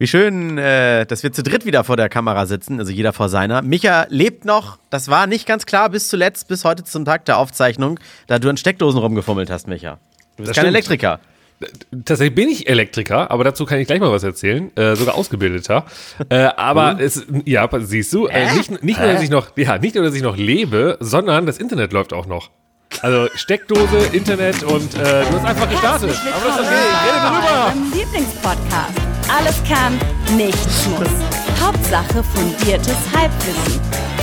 Wie schön, äh, dass wir zu dritt wieder vor der Kamera sitzen, also jeder vor seiner. Micha lebt noch, das war nicht ganz klar bis zuletzt, bis heute zum Tag der Aufzeichnung, da du an Steckdosen rumgefummelt hast, Micha. Du bist Das kein stimmt. Elektriker. Tatsächlich bin ich Elektriker, aber dazu kann ich gleich mal was erzählen, äh, sogar ausgebildeter. Äh, aber es, ja, siehst du, äh, nicht, nicht nur, dass ich noch, ja, nicht nur, dass ich noch lebe, sondern das Internet läuft auch noch. Also Steckdose, Internet und äh, du hast einfach gestartet. Aber das ist okay, ich rede drüber. Lieblingspodcast. Alles kann, nichts muss. Hauptsache fundiertes Halbwissen.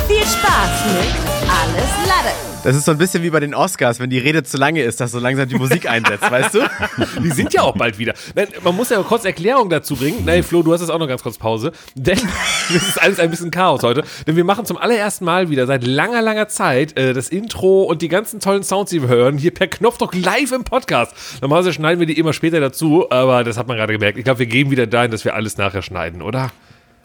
Viel Spaß mit Alles Lade. Das ist so ein bisschen wie bei den Oscars, wenn die Rede zu lange ist, dass so langsam die Musik einsetzt, weißt du? Die sind ja auch bald wieder. Nein, man muss ja kurz Erklärung dazu bringen. Nein, Flo, du hast jetzt auch noch ganz kurz Pause. Denn es ist alles ein bisschen Chaos heute. Denn wir machen zum allerersten Mal wieder seit langer, langer Zeit äh, das Intro und die ganzen tollen Sounds, die wir hören, hier per Knopfdruck live im Podcast. Normalerweise schneiden wir die immer später dazu, aber das hat man gerade gemerkt. Ich glaube, wir gehen wieder dahin, dass wir alles nachher schneiden, oder?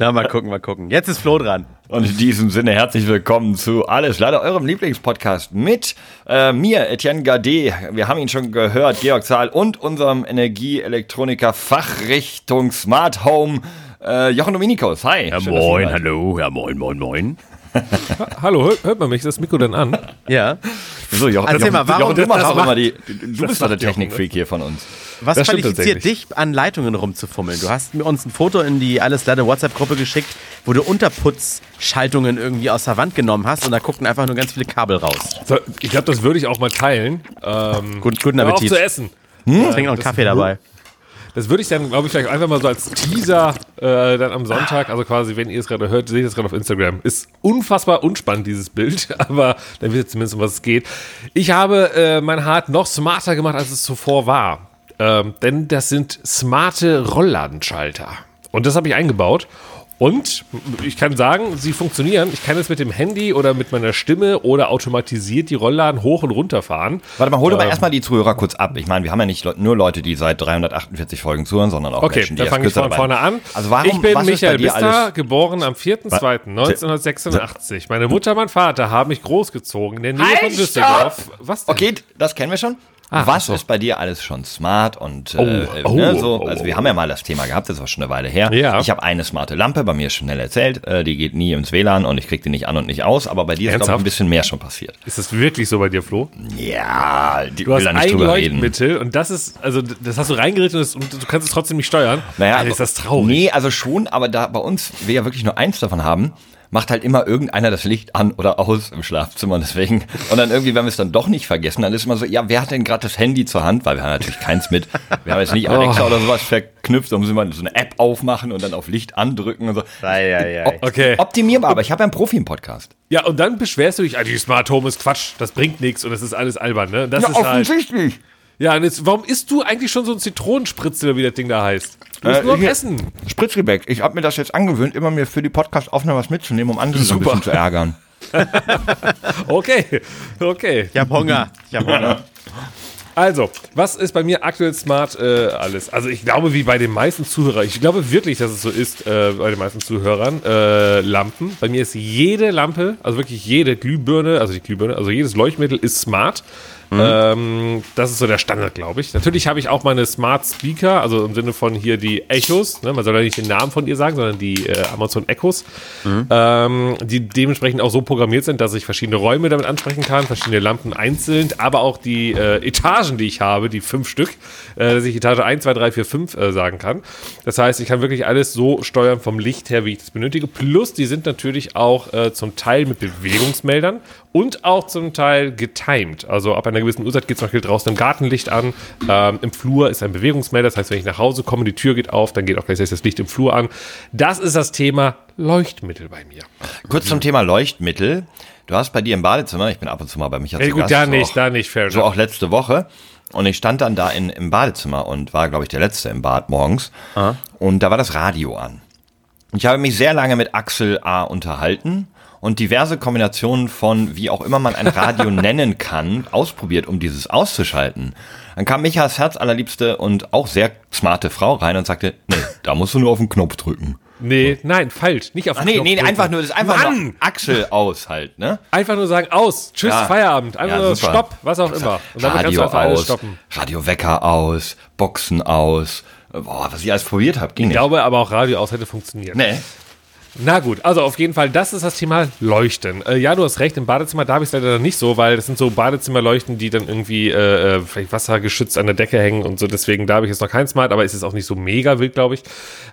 Na, mal gucken, mal gucken. Jetzt ist Flo dran. Und in diesem Sinne herzlich willkommen zu Alles leider eurem Lieblingspodcast mit äh, mir, Etienne Gade. Wir haben ihn schon gehört, Georg Zahl und unserem Energieelektroniker Fachrichtung Smart Home, äh, Jochen Dominikus. Hi. Ja, Schön, moin, hallo, ja, moin, moin, moin. Ha Hallo, hört, hört man mich das Mikro dann an? Ja. So, Jochen, Erzähl mal, warum- Jochen, du machst das auch immer die, du bist doch der Jochen, Technikfreak hier von uns. Was Das qualifiziert dich, an Leitungen rumzufummeln? Du hast mir uns ein Foto in die Alles Lade WhatsApp-Gruppe geschickt, wo du Unterputzschaltungen irgendwie aus der Wand genommen hast und da guckten einfach nur ganz viele Kabel raus. So, ich glaube, das würde ich auch mal teilen. Ähm, Gut, guten auf Appetit. zu essen. Ich trinke noch einen Kaffee dabei. Das würde ich dann, glaube ich, vielleicht einfach mal so als Teaser äh, dann am Sonntag, also quasi, wenn ihr es gerade hört, seht ihr es gerade auf Instagram. Ist unfassbar unspannend, dieses Bild, aber dann wisst ihr zumindest, um was es geht. Ich habe äh, mein Hart noch smarter gemacht, als es zuvor war. Ähm, denn das sind smarte Rollladenschalter. Und das habe ich eingebaut. Und ich kann sagen, sie funktionieren. Ich kann jetzt mit dem Handy oder mit meiner Stimme oder automatisiert die Rollladen hoch und runter fahren. Warte mal, hol doch mal Ähm. erstmal die Zuhörer kurz ab. Ich meine, wir haben ja nicht nur Leute, die seit 348 Folgen zuhören, sondern auch Okay, Menschen, die dann erst fange ich von vorne an. Also warum, ich bin Michael Bister, geboren am 4.2.1986. Meine Mutter, mein Vater haben mich großgezogen in der Nähe von Halt, Düsseldorf. Was denn? Okay, das kennen wir schon. Ah, Was ach so. ist bei dir alles schon smart und äh, Oh, oh, ne, so? oh, Also wir haben ja mal das Thema gehabt, das war schon eine Weile her. Ja. Ich habe eine smarte Lampe, bei mir ist schnell erzählt, äh, die geht nie ins WLAN und ich krieg die nicht an und nicht aus, aber bei dir ist glaube ein bisschen mehr schon passiert. Ist das wirklich so bei dir, Flo? Ja, die Du hast will da nicht ein drüber reden. Leuchtmittel und das ist, also das hast du reingeritten und, das, und du kannst es trotzdem nicht steuern. Naja, Alter, ist das traurig. Nee, also schon, aber da bei uns, wir ja wirklich nur eins davon haben, macht halt immer irgendeiner das Licht an oder aus im Schlafzimmer. Deswegen, und dann irgendwie, wenn wir es dann doch nicht vergessen, dann ist immer so, ja, wer hat denn gerade das Handy zur Hand? Weil wir haben natürlich keins mit. Wir haben jetzt nicht Alexa oder sowas verknüpft, da müssen wir so eine App aufmachen und dann auf Licht andrücken und so. Ei, ei, ei. Op Okay. Optimierbar, aber ich habe ja einen Profi im Podcast. Ja, und dann beschwerst du dich, ah, die Smart Home ist Quatsch, das bringt nichts und das ist alles albern, ne? Das ist halt. Ja, und jetzt, warum isst du eigentlich schon so ein Zitronenspritzel, oder wie das Ding da heißt? Du musst Äh, nur am hier- Essen. Spritzgebäck. Ich habe mir das jetzt angewöhnt, immer mir für die Podcast-Aufnahme was mitzunehmen, um andere so ein Super. bisschen zu ärgern. Okay, okay. Ich hab Hunger. Ich hab Hunger. Also, was ist bei mir aktuell smart äh, alles? Also ich glaube, wie bei den meisten Zuhörern, ich glaube wirklich, dass es so ist äh, bei den meisten Zuhörern, äh, Lampen. Bei mir ist jede Lampe, also wirklich jede Glühbirne, also die Glühbirne, also jedes Leuchtmittel ist smart. Ähm, das ist so der Standard, glaube ich. Natürlich habe ich auch meine Smart Speaker, also im Sinne von hier die Echos. Ne? Man soll ja nicht den Namen von ihr sagen, sondern die äh, Amazon Echos, ähm, die dementsprechend auch so programmiert sind, dass ich verschiedene Räume damit ansprechen kann, verschiedene Lampen einzeln, aber auch die äh, Etagen, die ich habe, die fünf Stück, äh, dass ich Etage 1, 2, 3, 4, 5 äh, sagen kann. Das heißt, ich kann wirklich alles so steuern vom Licht her, wie ich das benötige. Plus, die sind natürlich auch äh, zum Teil mit Bewegungsmeldern und auch zum Teil getimed. Also ab einer gewissen Uhrzeit geht zum Beispiel draußen im Gartenlicht an. Ähm, Im Flur ist ein Bewegungsmelder. Das heißt, wenn ich nach Hause komme, die Tür geht auf, dann geht auch gleichzeitig das Licht im Flur an. Das ist das Thema Leuchtmittel bei mir. Kurz zum Thema Leuchtmittel. Du hast bei dir im Badezimmer, ich bin ab und zu mal bei mich Ja, gut, da nicht, da nicht, fair So enough. auch letzte Woche. Und ich stand dann da in, im Badezimmer und war, glaube ich, der Letzte im Bad morgens. Und da war das Radio an. Und Ich habe mich sehr lange mit Axel A. unterhalten und diverse Kombinationen von, wie auch immer man ein Radio nennen kann, ausprobiert, um dieses auszuschalten. Dann kam Michas Herz allerliebste und auch sehr smarte Frau rein und sagte, nee, da musst du nur auf den Knopf drücken. Nee, nein, falsch. Nicht auf Ach den nee, Knopf nee, drücken. einfach nur, das ist einfach Mann! nur Axel aus halt, ne? Einfach nur sagen, aus, tschüss, Ja. Feierabend. Einfach Ja, nur super. Stopp, was auch immer. Und damit kannst du Radio einfach alles aus, stoppen. Radiowecker aus, Boxen aus, Boah, was ich alles probiert habe, ging Ich nicht. glaube aber auch Radio aus hätte funktioniert. Nee. Na gut, also auf jeden Fall, das ist das Thema Leuchten. Äh, ja, du hast recht, im Badezimmer, da habe ich es leider nicht so, weil das sind so Badezimmerleuchten, die dann irgendwie äh, äh, vielleicht wassergeschützt an der Decke hängen und so. Deswegen, da habe ich jetzt noch kein Smart, aber es ist auch nicht so mega wild, glaube ich.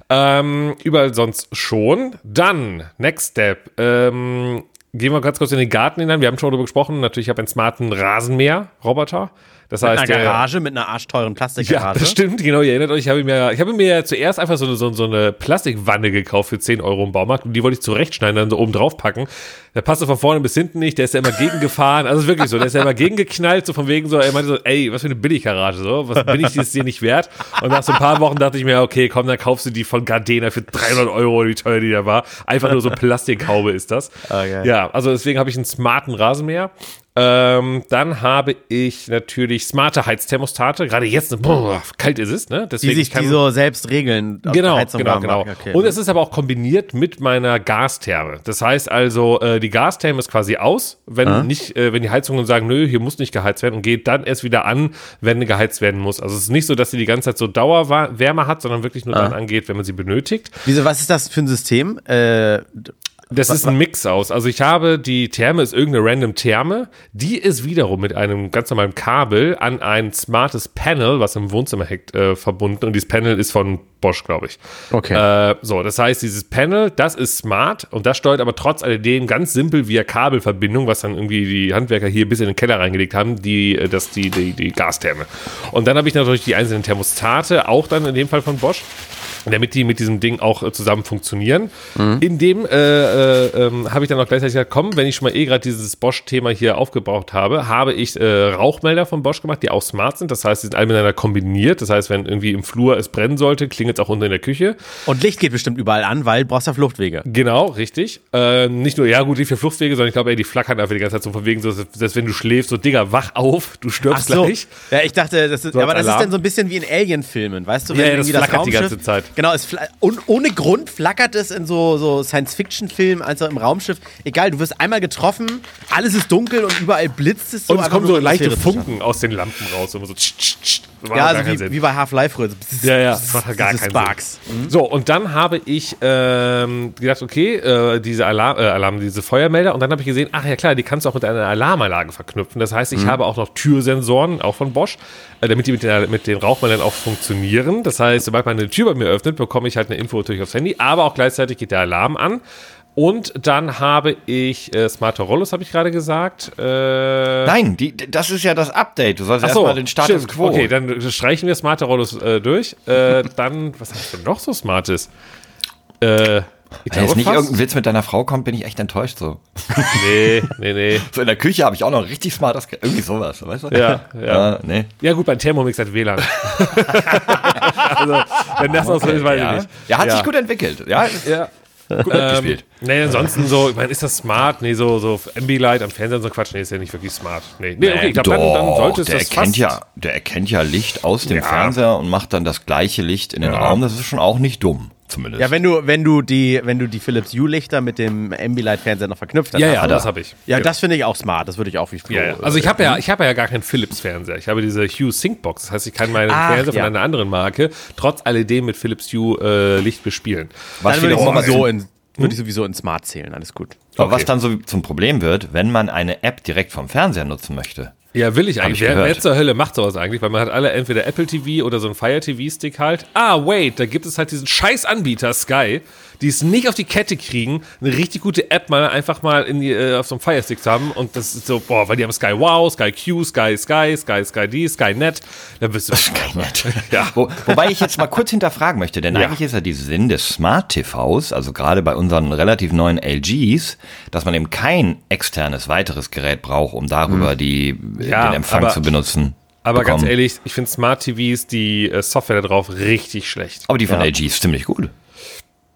Ähm, überall sonst schon. Dann, next step. Ähm, gehen wir ganz kurz in den Garten hinein. Wir haben schon darüber gesprochen. Natürlich, ich habe einen smarten Rasenmäher-Roboter. Das Mit heißt, einer Garage, mit einer arschteuren ja, Plastikgarage. das stimmt, genau. Ihr erinnert euch, ich habe mir, ich habe mir zuerst einfach so eine, so, so eine Plastikwanne gekauft für 10 Euro im Baumarkt und die wollte ich zurechtschneiden, dann so oben drauf packen. Der passte von vorne bis hinten nicht, der ist ja immer gegengefahren. Also wirklich so, der ist ja immer gegengeknallt, so von wegen so, er meinte so, ey, was für eine Billiggarage, so, was bin ich dir nicht wert? Und nach so ein paar Wochen dachte ich mir, okay, komm, dann kaufst du die von Gardena für 300 Euro, wie teuer die da war. Einfach nur so Plastikhaube ist das. Okay. Ja, also deswegen habe ich einen smarten Rasenmäher. Ähm, dann habe ich natürlich smarte Heizthermostate. Gerade jetzt, boah, kalt ist es, ne? Die Deswegen sich kann- die so selbst regeln. Genau, die genau, genau. Okay. Und es ist aber auch kombiniert mit meiner Gastherme. Das heißt also, äh, die Gastherme ist quasi aus, wenn nicht, äh, wenn die Heizungen sagen, nö, hier muss nicht geheizt werden und geht dann erst wieder an, wenn geheizt werden muss. Also es ist nicht so, dass sie die ganze Zeit so Dauerwärme hat, sondern wirklich nur dann angeht, wenn man sie benötigt. Wieso, was ist das für ein System? Äh, Das ist ein Mix aus. Also ich habe die Therme ist irgendeine random Therme, die ist wiederum mit einem ganz normalen Kabel an ein smartes Panel, was im Wohnzimmer hängt, äh, verbunden. Und dieses Panel ist von Bosch, glaube ich. Okay. Äh, so, das heißt, dieses Panel, das ist smart und das steuert aber trotz alledem ganz simpel via Kabelverbindung, was dann irgendwie die Handwerker hier bis in den Keller reingelegt haben, die, äh, das, die, die, die Gastherme. Und dann habe ich natürlich die einzelnen Thermostate, auch dann in dem Fall von Bosch damit die mit diesem Ding auch äh, zusammen funktionieren. In dem äh, äh, ähm, habe ich dann auch gleichzeitig gesagt, komm, wenn ich schon mal eh gerade dieses Bosch-Thema hier aufgebraucht habe, habe ich äh, Rauchmelder von Bosch gemacht, die auch smart sind. Das heißt, die sind alle miteinander kombiniert. Das heißt, wenn irgendwie im Flur es brennen sollte, klingelt es auch unten in der Küche. und Licht geht bestimmt überall an, weil du brauchst ja Fluchtwege. Genau, richtig. Ähm, nicht nur, ja gut, die für Fluchtwege, sondern ich glaube, ey, die flackern einfach die ganze Zeit so von wegen, so, dass wenn du schläfst, so, Digga, wach auf, du Ach stirbst so. gleich. Ja, ich dachte, das ist, So als aber das ist dann so ein bisschen wie in Alien-Filmen, weißt du? Ja, ja, irgendwie das flackert die ganze Zeit. Genau, es und ohne Grund flackert es in so, so Science-Fiction-Filmen, also im Raumschiff. Egal, du wirst einmal getroffen, alles ist dunkel und überall blitzt es so. Und es kommen so leichte. Funken aus den Lampen raus. Immer so tsch, tsch, tsch. Ja, also wie, Sinn. wie bei Half-Life früher. Ja, ja, das macht halt gar keinen Sparks. So, und dann habe ich ähm, gedacht, okay, äh, diese Alarm, äh, Alarm, diese Feuermelder, und dann habe ich gesehen, ach ja klar, die kannst du auch mit einer Alarmanlage verknüpfen. Das heißt, ich habe auch noch Türsensoren, auch von Bosch, äh, damit die mit, der, mit den Rauchmeldern auch funktionieren. Das heißt, sobald man eine Tür bei mir öffnet, bekomme ich halt eine Info natürlich aufs Handy, aber auch gleichzeitig geht der Alarm an. Und dann habe ich äh, smarte Rollos, habe ich gerade gesagt. Äh, Nein, die, das ist ja das Update. Du sollst so, erstmal den Status stimmt. quo. Okay, dann streichen wir smarte Rollos äh, durch. Äh, dann, was hast du noch so smartes? Äh, ich Wenn jetzt nicht fast- irgendein Witz mit deiner Frau kommt, bin ich echt enttäuscht. So, Nee, nee, nee. so in der Küche habe ich auch noch richtig smartes, Ge- irgendwie sowas, weißt du? Ja, ja. Äh, nee. Ja, gut, beim Thermomix hat WLAN. also, wenn das noch so ist, weiß ja. ich nicht. Ja, hat ja. sich gut entwickelt. Ja, Ja. Gut mitgespielt. Nee, ansonsten so, ich meine, ist das smart? Nee, so, so Ambilight am Fernseher und so Quatsch, nee, ist ja nicht wirklich smart. Nee, nee okay, ich glaube, dann, dann sollte es der das erkennt ja, der erkennt ja Licht aus dem Ja. Fernseher und macht dann das gleiche Licht in den Ja. Raum. Das ist schon auch nicht dumm, zumindest. Ja, wenn du, wenn du die, wenn du die Philips Hue-Lichter mit dem Ambilight-Fernseher noch verknüpft hast. Ja, ja, das habe ich. Ja, Genau. das finde ich auch smart. Das würde ich auch wie Flo. Ja, ja. Also ich habe ja, ich habe ja gar keinen Philips-Fernseher. Ich habe diese Hue Syncbox. Das heißt, ich kann meinen Ach, Fernseher von ja. einer anderen Marke trotz alledem mit Philips Hue äh, Licht bespielen. was Dann würde ich, sowieso in, würde ich sowieso in Smart zählen. Alles gut. Aber was Okay. dann so zum Problem wird, wenn man eine App direkt vom Fernseher nutzen möchte. Ja, will ich eigentlich. ich wer, wer zur Hölle macht sowas eigentlich? Weil man hat alle entweder Apple TV oder so ein Fire TV-Stick halt. Ah, wait, da gibt es halt diesen scheiß Anbieter Sky, die es nicht auf die Kette kriegen, eine richtig gute App mal einfach mal in die, äh, auf so einem Fire Stick zu haben. Und das ist so, boah, weil die haben Sky Wow, Sky Q, Sky Sky, Sky Sky D, Sky Net. Da bist du. Ja. Wo, wobei ich jetzt mal kurz hinterfragen möchte, denn Ja. eigentlich ist ja die Sinn des Smart TVs, also gerade bei unseren relativ neuen LGs, dass man eben kein externes weiteres Gerät braucht, um darüber die, Ja, den Empfang aber- zu benutzen. Aber ganz bekommen. ehrlich, ich finde Smart TVs, die äh, Software da drauf, richtig schlecht. Aber die von LG ist ziemlich gut.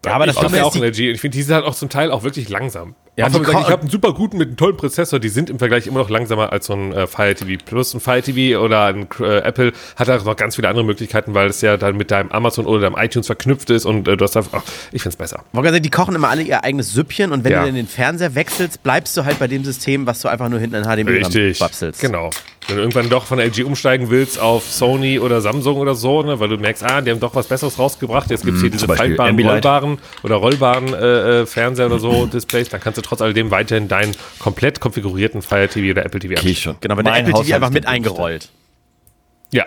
Ja, aber das Dumme ja ist auch ein die- LG. Ich finde, die sind halt auch zum Teil auch wirklich langsam. Ja, Ja, die ich sagen, ko- ich habe einen super guten mit einem tollen Prozessor. Die sind im Vergleich immer noch langsamer als so ein äh, Fire TV Plus. Ein Fire TV oder ein äh, Apple hat auch noch ganz viele andere Möglichkeiten, weil es ja dann mit deinem Amazon oder deinem iTunes verknüpft ist und äh, du hast einfach, ach, ich finde es besser. Sagen, die kochen immer alle ihr eigenes Süppchen und wenn Ja. du in den Fernseher wechselst, bleibst du halt bei dem System, was du einfach nur hinten in HDMI Richtig. babselst. Genau. Wenn du irgendwann doch von LG umsteigen willst auf Sony oder Samsung oder so, ne, weil du merkst, ah, die haben doch was Besseres rausgebracht, jetzt gibt es hier diese Mhm, Beispiel faltbaren, rollbaren oder rollbaren äh, äh, Fernseher oder so, Displays, dann kannst du trotz alledem weiterhin deinen komplett konfigurierten Fire TV oder Apple TV Okay, anschließen. schon. Genau, wenn der Apple TV Haushalt einfach mit eingerollt. Ja,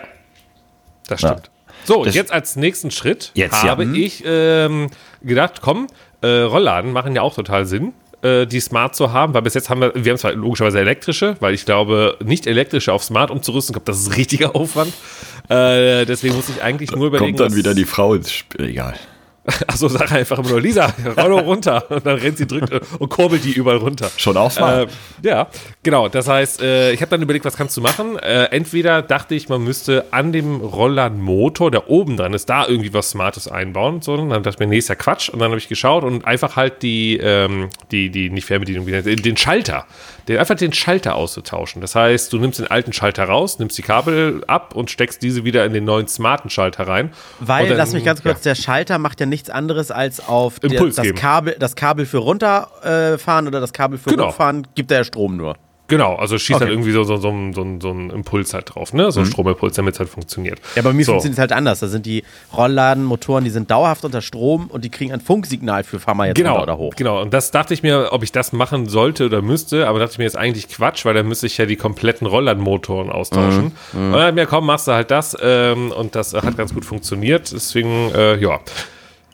das Ja. stimmt. So, Das- jetzt als nächsten Schritt Jetzt, ja. habe Mhm. ich ähm, gedacht, komm, äh, Rollladen machen ja auch total Sinn, äh, die smart zu haben, weil bis jetzt haben wir, wir haben zwar logischerweise elektrische, weil ich glaube, nicht elektrische auf smart umzurüsten, ich glaube, das ist richtiger Aufwand. Äh, deswegen muss ich eigentlich nur überlegen. Kommt dann wieder die Frau ins Spiel. Egal. Achso, sag einfach immer nur, Lisa, Rollo runter. Und dann rennt sie, drückt äh, und kurbelt die überall runter. Schon auch smart. Äh, ja, genau. Das heißt, äh, ich habe dann überlegt, was kannst du machen? Äh, entweder dachte ich, man müsste an dem Rollladenmotor, der oben dran ist, da irgendwie was Smartes einbauen. So, und dann dachte ich mir, nee, ist ja Quatsch. Und dann habe ich geschaut und einfach halt die, ähm, die, die, nicht Fernbedienung, wie nennt- den Schalter, den, einfach den Schalter auszutauschen. Das heißt, du nimmst den alten Schalter raus, nimmst die Kabel ab und steckst diese wieder in den neuen smarten Schalter rein. Weil, dann- lass mich ganz kurz, ja. der Schalter macht ja nichts anderes als auf der, das, geben. Kabel, das Kabel für runterfahren äh, oder das Kabel für Genau. hochfahren, gibt er ja Strom nur. Genau, also schießt Okay. halt irgendwie so, so, so, so, so, einen Impuls halt drauf, ne? So ein Stromimpuls, damit es halt funktioniert. Ja, bei mir so. funktioniert es halt anders. Da sind die Rollladenmotoren, die sind dauerhaft unter Strom und die kriegen ein Funksignal für fahr mal jetzt Genau, oder hoch. genau. Und das dachte ich mir, ob ich das machen sollte oder müsste, aber dachte ich mir, ist eigentlich Quatsch, weil dann müsste ich ja die kompletten Rollladenmotoren austauschen. Mhm, Und dann ich mir, komm, machst du halt das ähm, und das hat ganz gut funktioniert. Deswegen, äh, ja.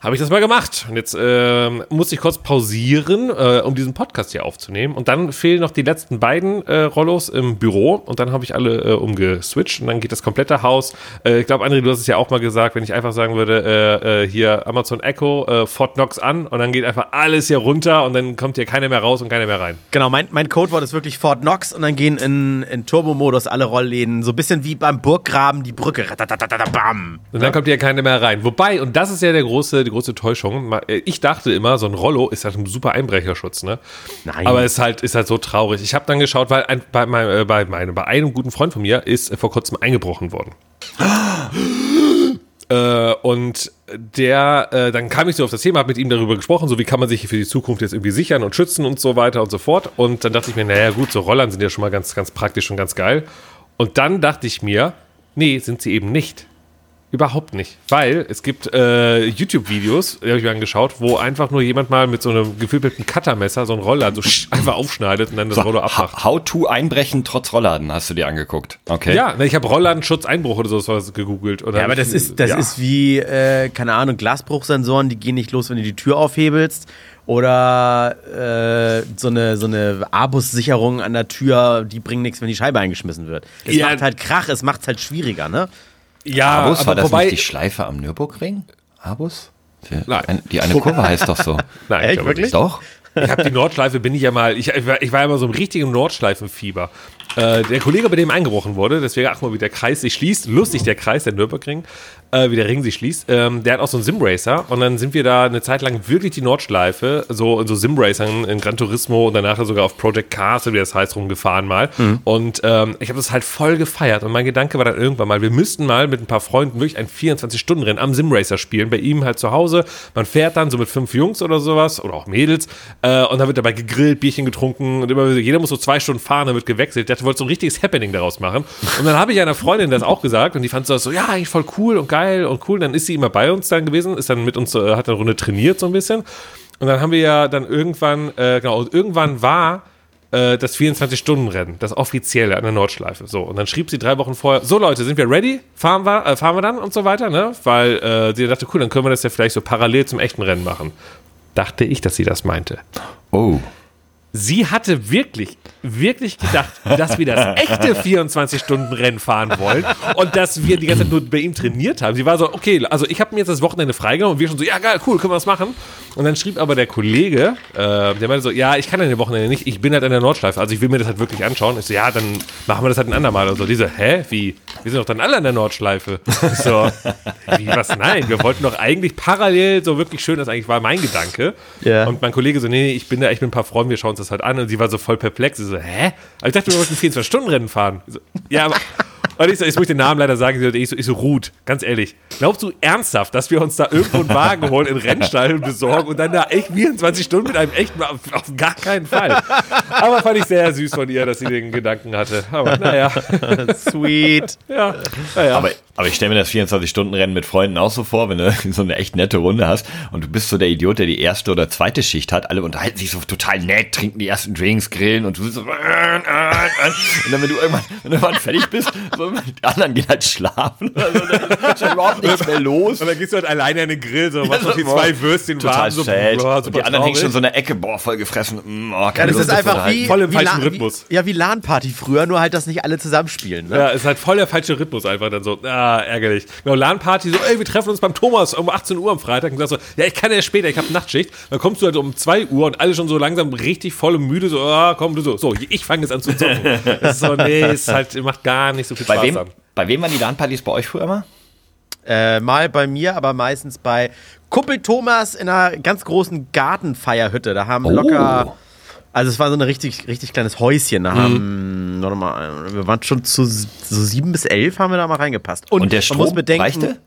Habe ich das mal gemacht. Und jetzt ähm, muss ich kurz pausieren, äh, um diesen Podcast hier aufzunehmen. Und dann fehlen noch die letzten beiden äh, Rollos im Büro. Und dann habe ich alle äh, umgeswitcht. Und dann geht das komplette Haus. Äh, ich glaube, André, du hast es ja auch mal gesagt, wenn ich einfach sagen würde, äh, äh, hier Amazon Echo, äh, Fort Knox an. Und dann geht einfach alles hier runter. Und dann kommt hier keiner mehr raus und keiner mehr rein. Genau, mein, mein Codewort ist wirklich Fort Knox und dann gehen in, in Turbo-Modus alle Rollläden, so ein bisschen wie beim Burggraben die Brücke. Ratatatatata-bam. Und dann kommt hier keiner mehr rein. Wobei, und das ist ja der große, große Täuschung. äh, Ich dachte immer, so ein Rollo ist halt ein super Einbrecherschutz, ne? Nein. Aber ist halt, ist halt so traurig. Ich habe dann geschaut, weil ein, bei, mein, äh, bei, meinem, bei einem guten Freund von mir ist äh, vor kurzem eingebrochen worden. Äh, und der, äh, dann kam ich so auf das Thema, habe mit ihm darüber gesprochen, so wie kann man sich für die Zukunft jetzt irgendwie sichern und schützen und so weiter und so fort. Und dann dachte ich mir, naja gut, so Rollern sind ja schon mal ganz, ganz praktisch und ganz geil. Und dann dachte ich mir, nee, sind sie eben nicht. Überhaupt nicht. Weil es gibt äh, YouTube-Videos, die habe ich mir angeschaut, wo einfach nur jemand mal mit so einem gefilmten Cuttermesser so einen Roller so sch- einfach aufschneidet und dann das Rollo abmacht. Ha- How to einbrechen trotz Rollladen hast du dir angeguckt. Okay. Ja, ne, ich habe Rollladenschutz Einbruch oder sowas gegoogelt. Und Ja, aber das ist, das ja. ist wie, äh, keine Ahnung, Glasbruchsensoren, die gehen nicht los, wenn du die Tür aufhebelst. Oder äh, so eine, so eine Abus-Sicherung an der Tür, die bringen nichts, wenn die Scheibe eingeschmissen wird. Es Ja. macht halt Krach, es macht es halt schwieriger, ne? Ja, Abus, war aber das wobei, nicht die Schleife am Nürburgring? Abus? Die, Nein. ein, die eine Kurve heißt doch so. nein, Echt, glaube wirklich? nicht. Doch? Ich habe die Nordschleife, bin ich ja mal, ich, ich, war, ich war ja immer so im richtigen Nordschleifenfieber. Äh, der Kollege, bei dem eingebrochen wurde, deswegen ach mal, wie der Kreis sich schließt, lustig der Kreis, der Nürburgring, äh, wie der Ring sich schließt, ähm, der hat auch so einen Simracer. Und dann sind wir da eine Zeit lang wirklich die Nordschleife, so in so Simracern in Gran Turismo und danach sogar auf Project Cars, wie das heißt, rumgefahren mal. Und ähm, ich habe das halt voll gefeiert. Und mein Gedanke war dann irgendwann mal, wir müssten mal mit ein paar Freunden wirklich ein 24-Stunden-Rennen am Simracer spielen, bei ihm halt zu Hause. Man fährt dann so mit fünf Jungs oder sowas oder auch Mädels. Äh, und dann wird dabei gegrillt, Bierchen getrunken. Und immer, jeder muss so zwei Stunden fahren, dann wird gewechselt. Der wollte so ein richtiges Happening daraus machen. Und dann habe ich einer Freundin das auch gesagt und die fand so, ja, eigentlich voll cool und geil und cool. Dann ist sie immer bei uns dann gewesen, ist dann mit uns, äh, hat eine Runde trainiert so ein bisschen. Und dann haben wir ja dann irgendwann, äh, genau, und irgendwann war äh, das 24-Stunden-Rennen, das offizielle an der Nordschleife. So, und dann schrieb sie drei Wochen vorher, so Leute, sind wir ready? Fahren wir, äh, fahren wir dann und so weiter, ne? Weil äh, sie dachte, cool, dann können wir das ja vielleicht so parallel zum echten Rennen machen. Dachte ich, dass sie das meinte. Oh. Sie hatte wirklich, wirklich gedacht, dass wir das echte 24-Stunden-Rennen fahren wollen und dass wir die ganze Zeit nur bei ihm trainiert haben. Sie war so, okay, also ich habe mir jetzt das Wochenende freigenommen und wir schon so, ja geil, cool, können wir das machen? Und dann schrieb aber der Kollege, äh, der meinte so, ja, ich kann an dem Wochenende nicht, ich bin halt an der Nordschleife, also ich will mir das halt wirklich anschauen. Ich so, ja, dann machen wir das halt ein andermal. Und so, diese, hä, wie? Wir sind doch dann alle an der Nordschleife. Ich so, wie, was? Nein, wir wollten doch eigentlich parallel so wirklich schön, das eigentlich war mein Gedanke. Ja. Und mein Kollege so, nee, ich bin da echt mit ein paar Freunden, wir schauen uns das halt an. Und sie war so voll perplex. Sie so, hä? Aber ich dachte, wir wollten 24-Stunden-Rennen fahren. So, ja, aber. Und ich so, jetzt muss ich den Namen leider sagen, ich so, ich so, Ruth, ganz ehrlich, glaubst du ernsthaft, dass wir uns da irgendwo einen Wagen holen, in Rennstall besorgen und dann da echt 24 Stunden mit einem echten, auf, auf gar keinen Fall. Aber fand ich sehr süß von ihr, dass sie den Gedanken hatte. Aber naja, Sweet. ja, naja. Aber, aber ich stelle mir das 24-Stunden-Rennen mit Freunden auch so vor, wenn du so eine echt nette Runde hast und du bist so der Idiot, der die erste oder zweite Schicht hat. Alle unterhalten sich so total nett, trinken die ersten Drinks, grillen und du bist so. Und dann, wenn du irgendwann, wenn du irgendwann fertig bist, die anderen gehen halt schlafen. Also, dann ist ja überhaupt nichts mehr los. Und dann gehst du halt alleine in den Grill, so, machst noch die boah, zwei Würstchen Total warm, so, boah, und die anderen hängen traurig. schon so in der Ecke, boah, voll gefressen. Mm, oh, Ja, das Lust, ist einfach unterhalten. wie, Voll im wie falschen La- Rhythmus. Wie, ja, wie LAN-Party früher, nur halt, dass nicht alle zusammenspielen. Ne? Ja, ist halt voll der falsche Rhythmus einfach dann so. Ah, ärgerlich. Genau, LAN-Party, so, ey, wir treffen uns beim Thomas um 18 Uhr am Freitag und sagst so, ja, ich kann ja später, ich habe Nachtschicht. Dann kommst du halt um 2 Uhr und alle schon so langsam richtig voll und müde, so, ah, komm, du so, so, ich fange jetzt an zu zocken. Das ist so, nee, ist halt, macht gar nicht so viel Bei Spaß wem, dann. bei wem waren die LAN-Partys bei euch früher immer? Äh, mal bei mir, aber meistens bei Kumpel Thomas in einer ganz großen Gartenfeierhütte. Da haben Oh. locker. Also es war so ein richtig, richtig kleines Häuschen. Da haben, warte mal, wir waren schon zu so sieben bis elf haben wir da mal reingepasst. Und der man Strom muss bedenken, reichte?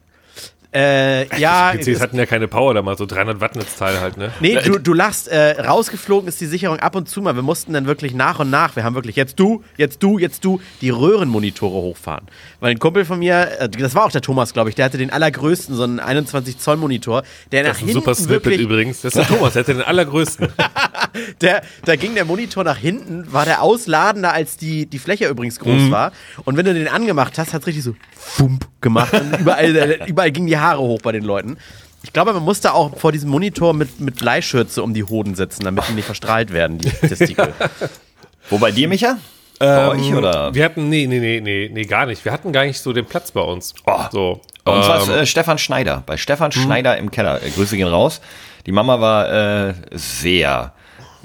Äh, ja, PCs es- hatten ja keine Power damals, so 300 Watt Netzteil halt, ne? Nee, du, du lachst, äh, rausgeflogen ist die Sicherung ab und zu mal. Wir mussten dann wirklich nach und nach, wir haben wirklich jetzt du, jetzt du, jetzt du, die Röhrenmonitore hochfahren. Weil ein Kumpel von mir, äh, das war auch der Thomas, glaube ich, der hatte den allergrößten, so einen 21 Zoll Monitor, der nach Das ist ein hinten super Snippet wirklich, übrigens. Das ist der Thomas, der hatte den allergrößten. der, da ging der Monitor nach hinten, war der ausladender, als die, die Fläche übrigens groß war. Und wenn du den angemacht hast, hat es richtig so Fump gemacht und überall, überall gingen die Haare hoch bei den Leuten. Ich glaube, man musste auch vor diesem Monitor mit, mit Bleischürze um die Hoden sitzen, damit die nicht verstrahlt werden, die Testikel. Wo bei dir, Micha? Bei euch oder? Wir hatten, nee, nee, nee, nee, nee, gar nicht. Wir hatten gar nicht so den Platz bei uns. Oh. So. Bei uns war es ähm, äh, Stefan Schneider. Bei Stefan Schneider im Keller. Äh, Grüße gehen raus. Die Mama war äh, sehr,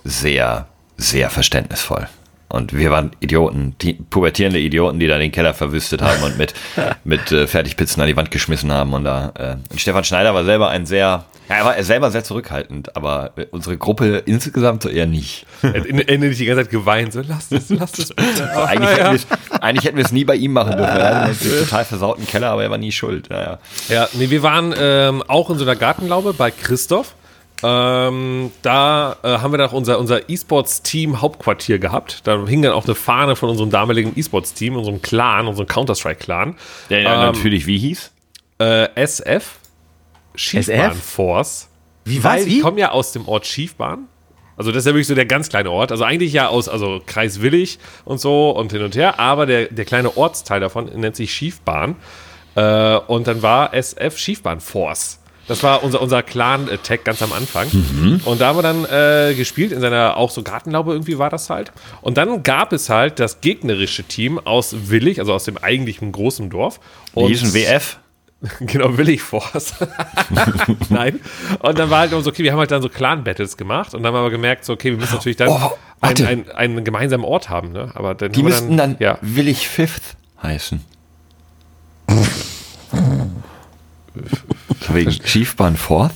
sehr, sehr verständnisvoll. Und wir waren Idioten, die pubertierende Idioten, die da den Keller verwüstet haben und mit, mit äh, Fertigpizzen an die Wand geschmissen haben. Und da äh, und Stefan Schneider war selber ein sehr, ja, er war selber sehr zurückhaltend, aber äh, unsere Gruppe insgesamt so eher nicht. Er hat in- innerlich die ganze Zeit geweint. So, lasst es, lasst es. Ach, Eigentlich, hätten wir eigentlich hätten wir es nie bei ihm machen dürfen. Er hatte einen total versauten Keller, aber er war nie schuld. Naja. Ja, nee, wir waren ähm, auch in so einer Gartenlaube bei Christoph. Ähm, da äh, haben wir dann auch unser, unser E-Sports-Team Hauptquartier gehabt. Da hing dann auch eine Fahne von unserem damaligen E-Sports-Team, unserem Clan, unserem Counter-Strike-Clan. Der ja, Ähm, natürlich wie hieß? Äh, SF. Schiefbahn Force. Wie Weil was? die kommen ja aus dem Ort Schiefbahn. Also das ist ja wirklich so der ganz kleine Ort. Also eigentlich ja aus also Kreis Willig und so und hin und her. Aber der, der kleine Ortsteil davon nennt sich Schiefbahn. Äh, und dann war SF Schiefbahn Force. Das war unser, unser Clan-Tag ganz am Anfang. Und da haben wir dann äh, gespielt, in seiner auch so Gartenlaube irgendwie war das halt. Und dann gab es halt das gegnerische Team aus Willig, also aus dem eigentlichen großen Dorf. Die Und hießen WF. Genau, Willig Force. Nein. Und dann war halt so, okay, wir haben halt dann so Clan-Battles gemacht und dann haben wir gemerkt, so, okay, wir müssen natürlich dann Oh, einen, warte. einen, einen gemeinsamen Ort haben, ne? Aber dann Die müssten dann ja. Willig Fifth heißen. Wegen Schiefbahn Fourth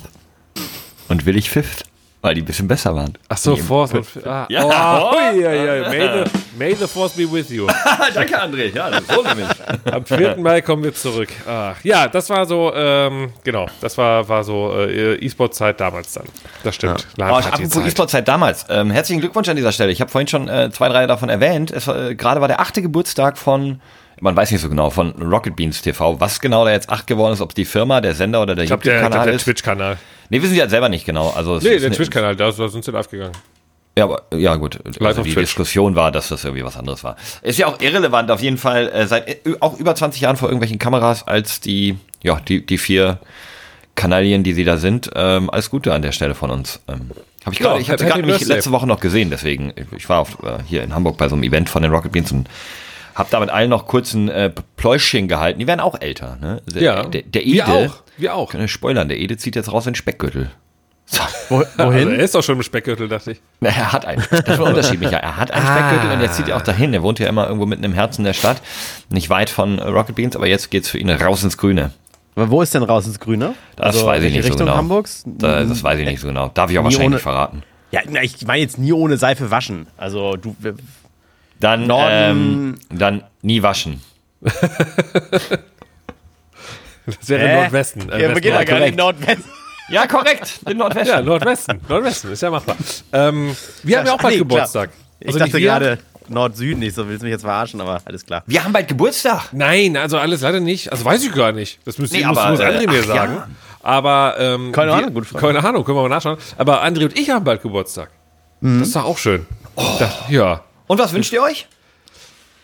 und Willig Fifth, weil die ein bisschen besser waren. Ach so, Die- Force. Und, ah, Ja. oh, ui, ui, ui. May, the, may the Force be with you. Danke, André. Ja, das ist nämlich. Am 4. Mai kommen wir zurück. Ach, ja, das war so, ähm, genau, das war, war so äh, E-Sport-Zeit damals dann. Das stimmt. Oh, apropos. E-Sport-Zeit damals. Ähm, herzlichen Glückwunsch an dieser Stelle. Ich habe vorhin schon äh, zwei, drei davon erwähnt. Äh, gerade war der achte Geburtstag von, man weiß nicht so genau, von Rocket Beans TV. Was genau da jetzt acht geworden ist, ob es die Firma, der Sender oder der ich der, ich YouTube-Kanal der ist. Twitch-Kanal. Nee, wissen Sie halt selber nicht genau. Also, Nee, der Twitch-Kanal, da, da sind sie live gegangen. Ja, aber ja gut. also die Twitch. Diskussion war, dass das irgendwie was anderes war. Ist ja auch irrelevant auf jeden Fall. Äh, seit äh, auch über 20 Jahren vor irgendwelchen Kameras als die ja die die vier Kanalien, die sie da sind. Ähm, alles Gute an der Stelle von uns. Ähm, habe ich Ja, gerade, ich habe happy gerade nämlich birthday. letzte Woche noch gesehen. Deswegen ich war auf, äh, hier in Hamburg bei so einem Event von den Rocket Beans und habe da mit allen noch kurz ein äh, Pläuschchen gehalten. Die werden auch älter. Ne? Der, Ja, der, der wir Ede. auch, wir auch. Können wir spoilern? Der Ede zieht jetzt raus in den Speckgürtel. So. Wo, Also, wohin? er ist doch schon im Speckgürtel, dachte ich. Na, er hat einen. Das ist ein Unterschied, Micha. Er hat einen Speckgürtel und jetzt zieht er auch dahin. Er wohnt ja immer irgendwo mitten im Herzen der Stadt. Nicht weit von Rocket Beans, aber jetzt geht's für ihn raus ins Grüne. Aber wo ist denn raus ins Grüne? Das weiß ich nicht so Richtung genau. Hamburgs? Da, das weiß ich nicht so genau. Darf ich auch Nie wahrscheinlich ohne- nicht verraten. Ja, na, ich meine jetzt nie ohne Seife waschen. Also du. Dann, Norden- ähm, dann nie waschen. Das wäre Hä? Nordwesten. Äh, Ja, wir gehen ja gar nicht in korrekt. Nordwesten. Ja, korrekt. Den Nordwesten. Ja, Nordwesten. Nordwesten, ist ja machbar. Ähm, wir haben ja auch bald nee, Geburtstag. klar. Ich Also dachte gerade Nord-Süden nicht, so willst du mich jetzt verarschen, aber alles klar. Wir haben bald Geburtstag. Nein, also alles leider nicht. Also weiß ich gar nicht. Das müsste Nee, aber, muss André äh, mir sagen. ja. Aber ähm, Keine Ahnung, Frage. Keine Ahnung, können wir mal nachschauen. Aber André und ich haben bald Geburtstag. Mhm. Das ist doch auch schön. Da, ja. Und was wünscht ihr euch?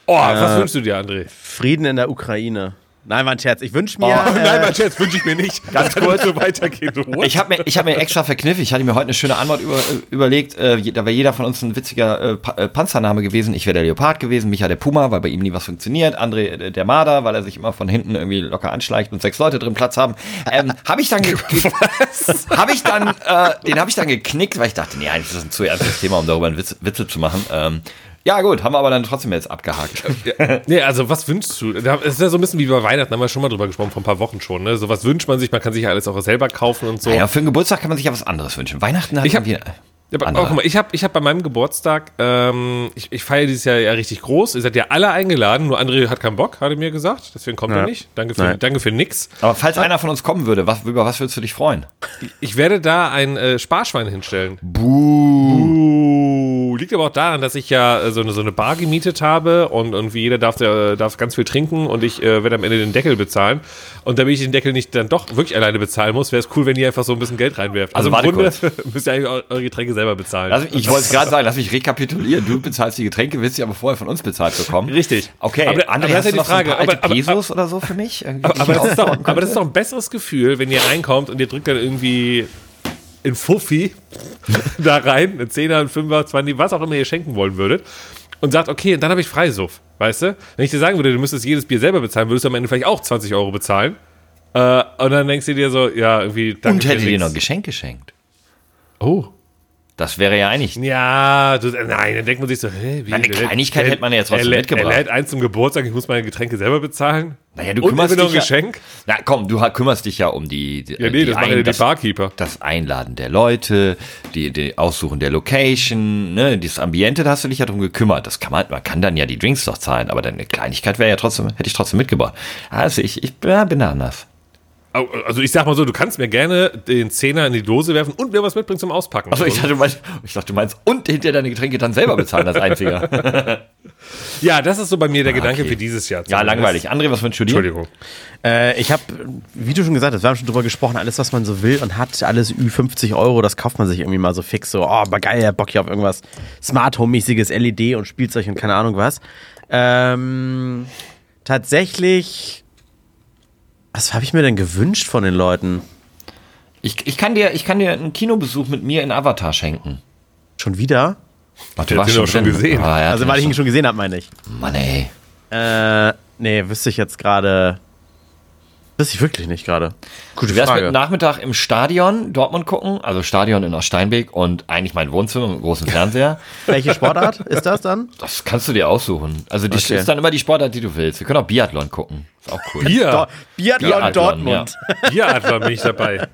Oh, was wünschst du dir, André? Frieden in der Ukraine. Nein, war ein Scherz. Ich wünsche mir. Oh, äh, Nein, mein Scherz wünsche ich mir nicht. Ganz kurz. so weitergehen. What? Ich habe mir, ich hab mir extra verkniffen. Ich hatte mir heute eine schöne Antwort über, überlegt. Äh, da wäre jeder von uns ein witziger äh, pa äh, Panzername gewesen. Ich wäre der Leopard gewesen, Micha der Puma, weil bei ihm nie was funktioniert. André äh, der Marder, weil er sich immer von hinten irgendwie locker anschleicht und sechs Leute drin Platz haben. Ähm, habe ich dann, habe ich dann, äh, den habe ich dann geknickt, weil ich dachte, nee, eigentlich ist das ein zu ernstes Thema, um darüber einen Witz, Witze zu machen. Ähm, ja gut, haben wir aber dann trotzdem jetzt abgehakt. Nee, also was wünschst du? Es ist ja so ein bisschen wie bei Weihnachten, haben wir schon mal drüber gesprochen, vor ein paar Wochen schon. Ne? So was wünscht man sich, man kann sich ja alles auch selber kaufen und so. Ja, für den Geburtstag kann man sich ja was anderes wünschen. Weihnachten hat Ich hab- wieder. Ja, aber auch, guck mal, ich habe ich hab bei meinem Geburtstag, ähm, ich, ich feiere dieses Jahr ja richtig groß. Ihr seid ja alle eingeladen, nur André hat keinen Bock, hat er mir gesagt. Deswegen kommt er Ja. nicht. Danke für, Nein. danke für nix. Aber falls einer von uns kommen würde, was, über was würdest du dich freuen? Ich werde da ein äh, Sparschwein hinstellen. Buh. Liegt aber auch daran, dass ich ja äh, so eine, so eine Bar gemietet habe und irgendwie jeder darf, darf ganz viel trinken und ich äh, werde am Ende den Deckel bezahlen. Und damit ich den Deckel nicht dann doch wirklich alleine bezahlen muss, wäre es cool, wenn ihr einfach so ein bisschen Geld reinwerft. Also im warte Grunde müsst ihr eigentlich eu- eure Getränke selber bezahlen. Lass ich wollte es gerade sagen, lass mich rekapitulieren. Du bezahlst die Getränke, willst sie aber vorher von uns bezahlt bekommen. Richtig. Okay, Aber- André, aber hast du die noch so ein Frage, paar alte aber- aber- Pesos oder so für mich? Aber das, ist doch, aber das ist doch ein besseres Gefühl, wenn ihr reinkommt und ihr drückt dann irgendwie in Fuffi da rein, ein Zehner, ein Fünfer, 20, was auch immer ihr schenken wollen würdet. Und sagt, okay, dann habe ich Freisuff, weißt du? Wenn ich dir sagen würde, du müsstest jedes Bier selber bezahlen, würdest du am Ende vielleicht auch 20 Euro bezahlen. Äh, und dann denkst du dir so, ja, irgendwie. danke Und hätte dir noch ein Geschenk geschenkt. Oh. Das wäre ja eigentlich. Ja, du, nein, dann denkt man sich so, hä, wie? Eine Kleinigkeit hätte man ja trotzdem er mitgebracht. Er lädt eins zum Geburtstag, ich muss meine Getränke selber bezahlen. Naja, du Und kümmerst noch ein dich ja, Geschenk? Na komm, du kümmerst dich ja um die, die, Ja, nee, die das machen ja die das, Barkeeper. das Einladen der Leute, die, die Aussuchen der Location, ne, dieses Ambiente, da hast du dich ja drum gekümmert. Das kann man, man kann dann ja die Drinks doch zahlen, aber dann eine Kleinigkeit wäre ja trotzdem, hätte ich trotzdem mitgebracht. Also ich, ich bin bin da anders. Also ich sag mal so, du kannst mir gerne den Zehner in die Dose werfen und mir was mitbringen zum Auspacken. Also ich dachte, du meinst, ich dachte, du meinst, und hinter deine Getränke dann selber bezahlen als einziger. ja, das ist so bei mir der Gedanke okay. für dieses Jahr. ja, langweilig. André, was wünschst du dir? Entschuldigung. Äh, ich habe, wie du schon gesagt hast, wir haben schon drüber gesprochen, alles, was man so will und hat, alles Ü50 Euro, das kauft man sich irgendwie mal so fix. So, oh, aber geil, ja, Bock hier auf irgendwas Smart Home-mäßiges LED und Spielzeug und keine Ahnung was. Ähm, tatsächlich, was habe ich mir denn gewünscht von den Leuten? Ich, ich, kann dir, ich kann dir einen Kinobesuch mit mir in Avatar schenken. Schon wieder? Ach, Der hat den doch schon gesehen. Ah, ja, Also, weil ich ihn schon gesehen habe, meine ich. Mann, ey. Äh, nee, wüsste ich jetzt gerade. Wüsste ich wirklich nicht gerade. Gute Du wärst mit Frage. Nachmittag im Stadion Dortmund gucken, also Stadion in Oststeinbeek und eigentlich mein Wohnzimmer mit großen Fernseher. Welche Sportart ist das dann? Das kannst du dir aussuchen. Also die Okay. ist dann immer die Sportart, die du willst. Wir können auch Biathlon gucken. Ist auch cool. Bier. Biathlon, Biathlon, Dortmund. Bieradler bin ich dabei.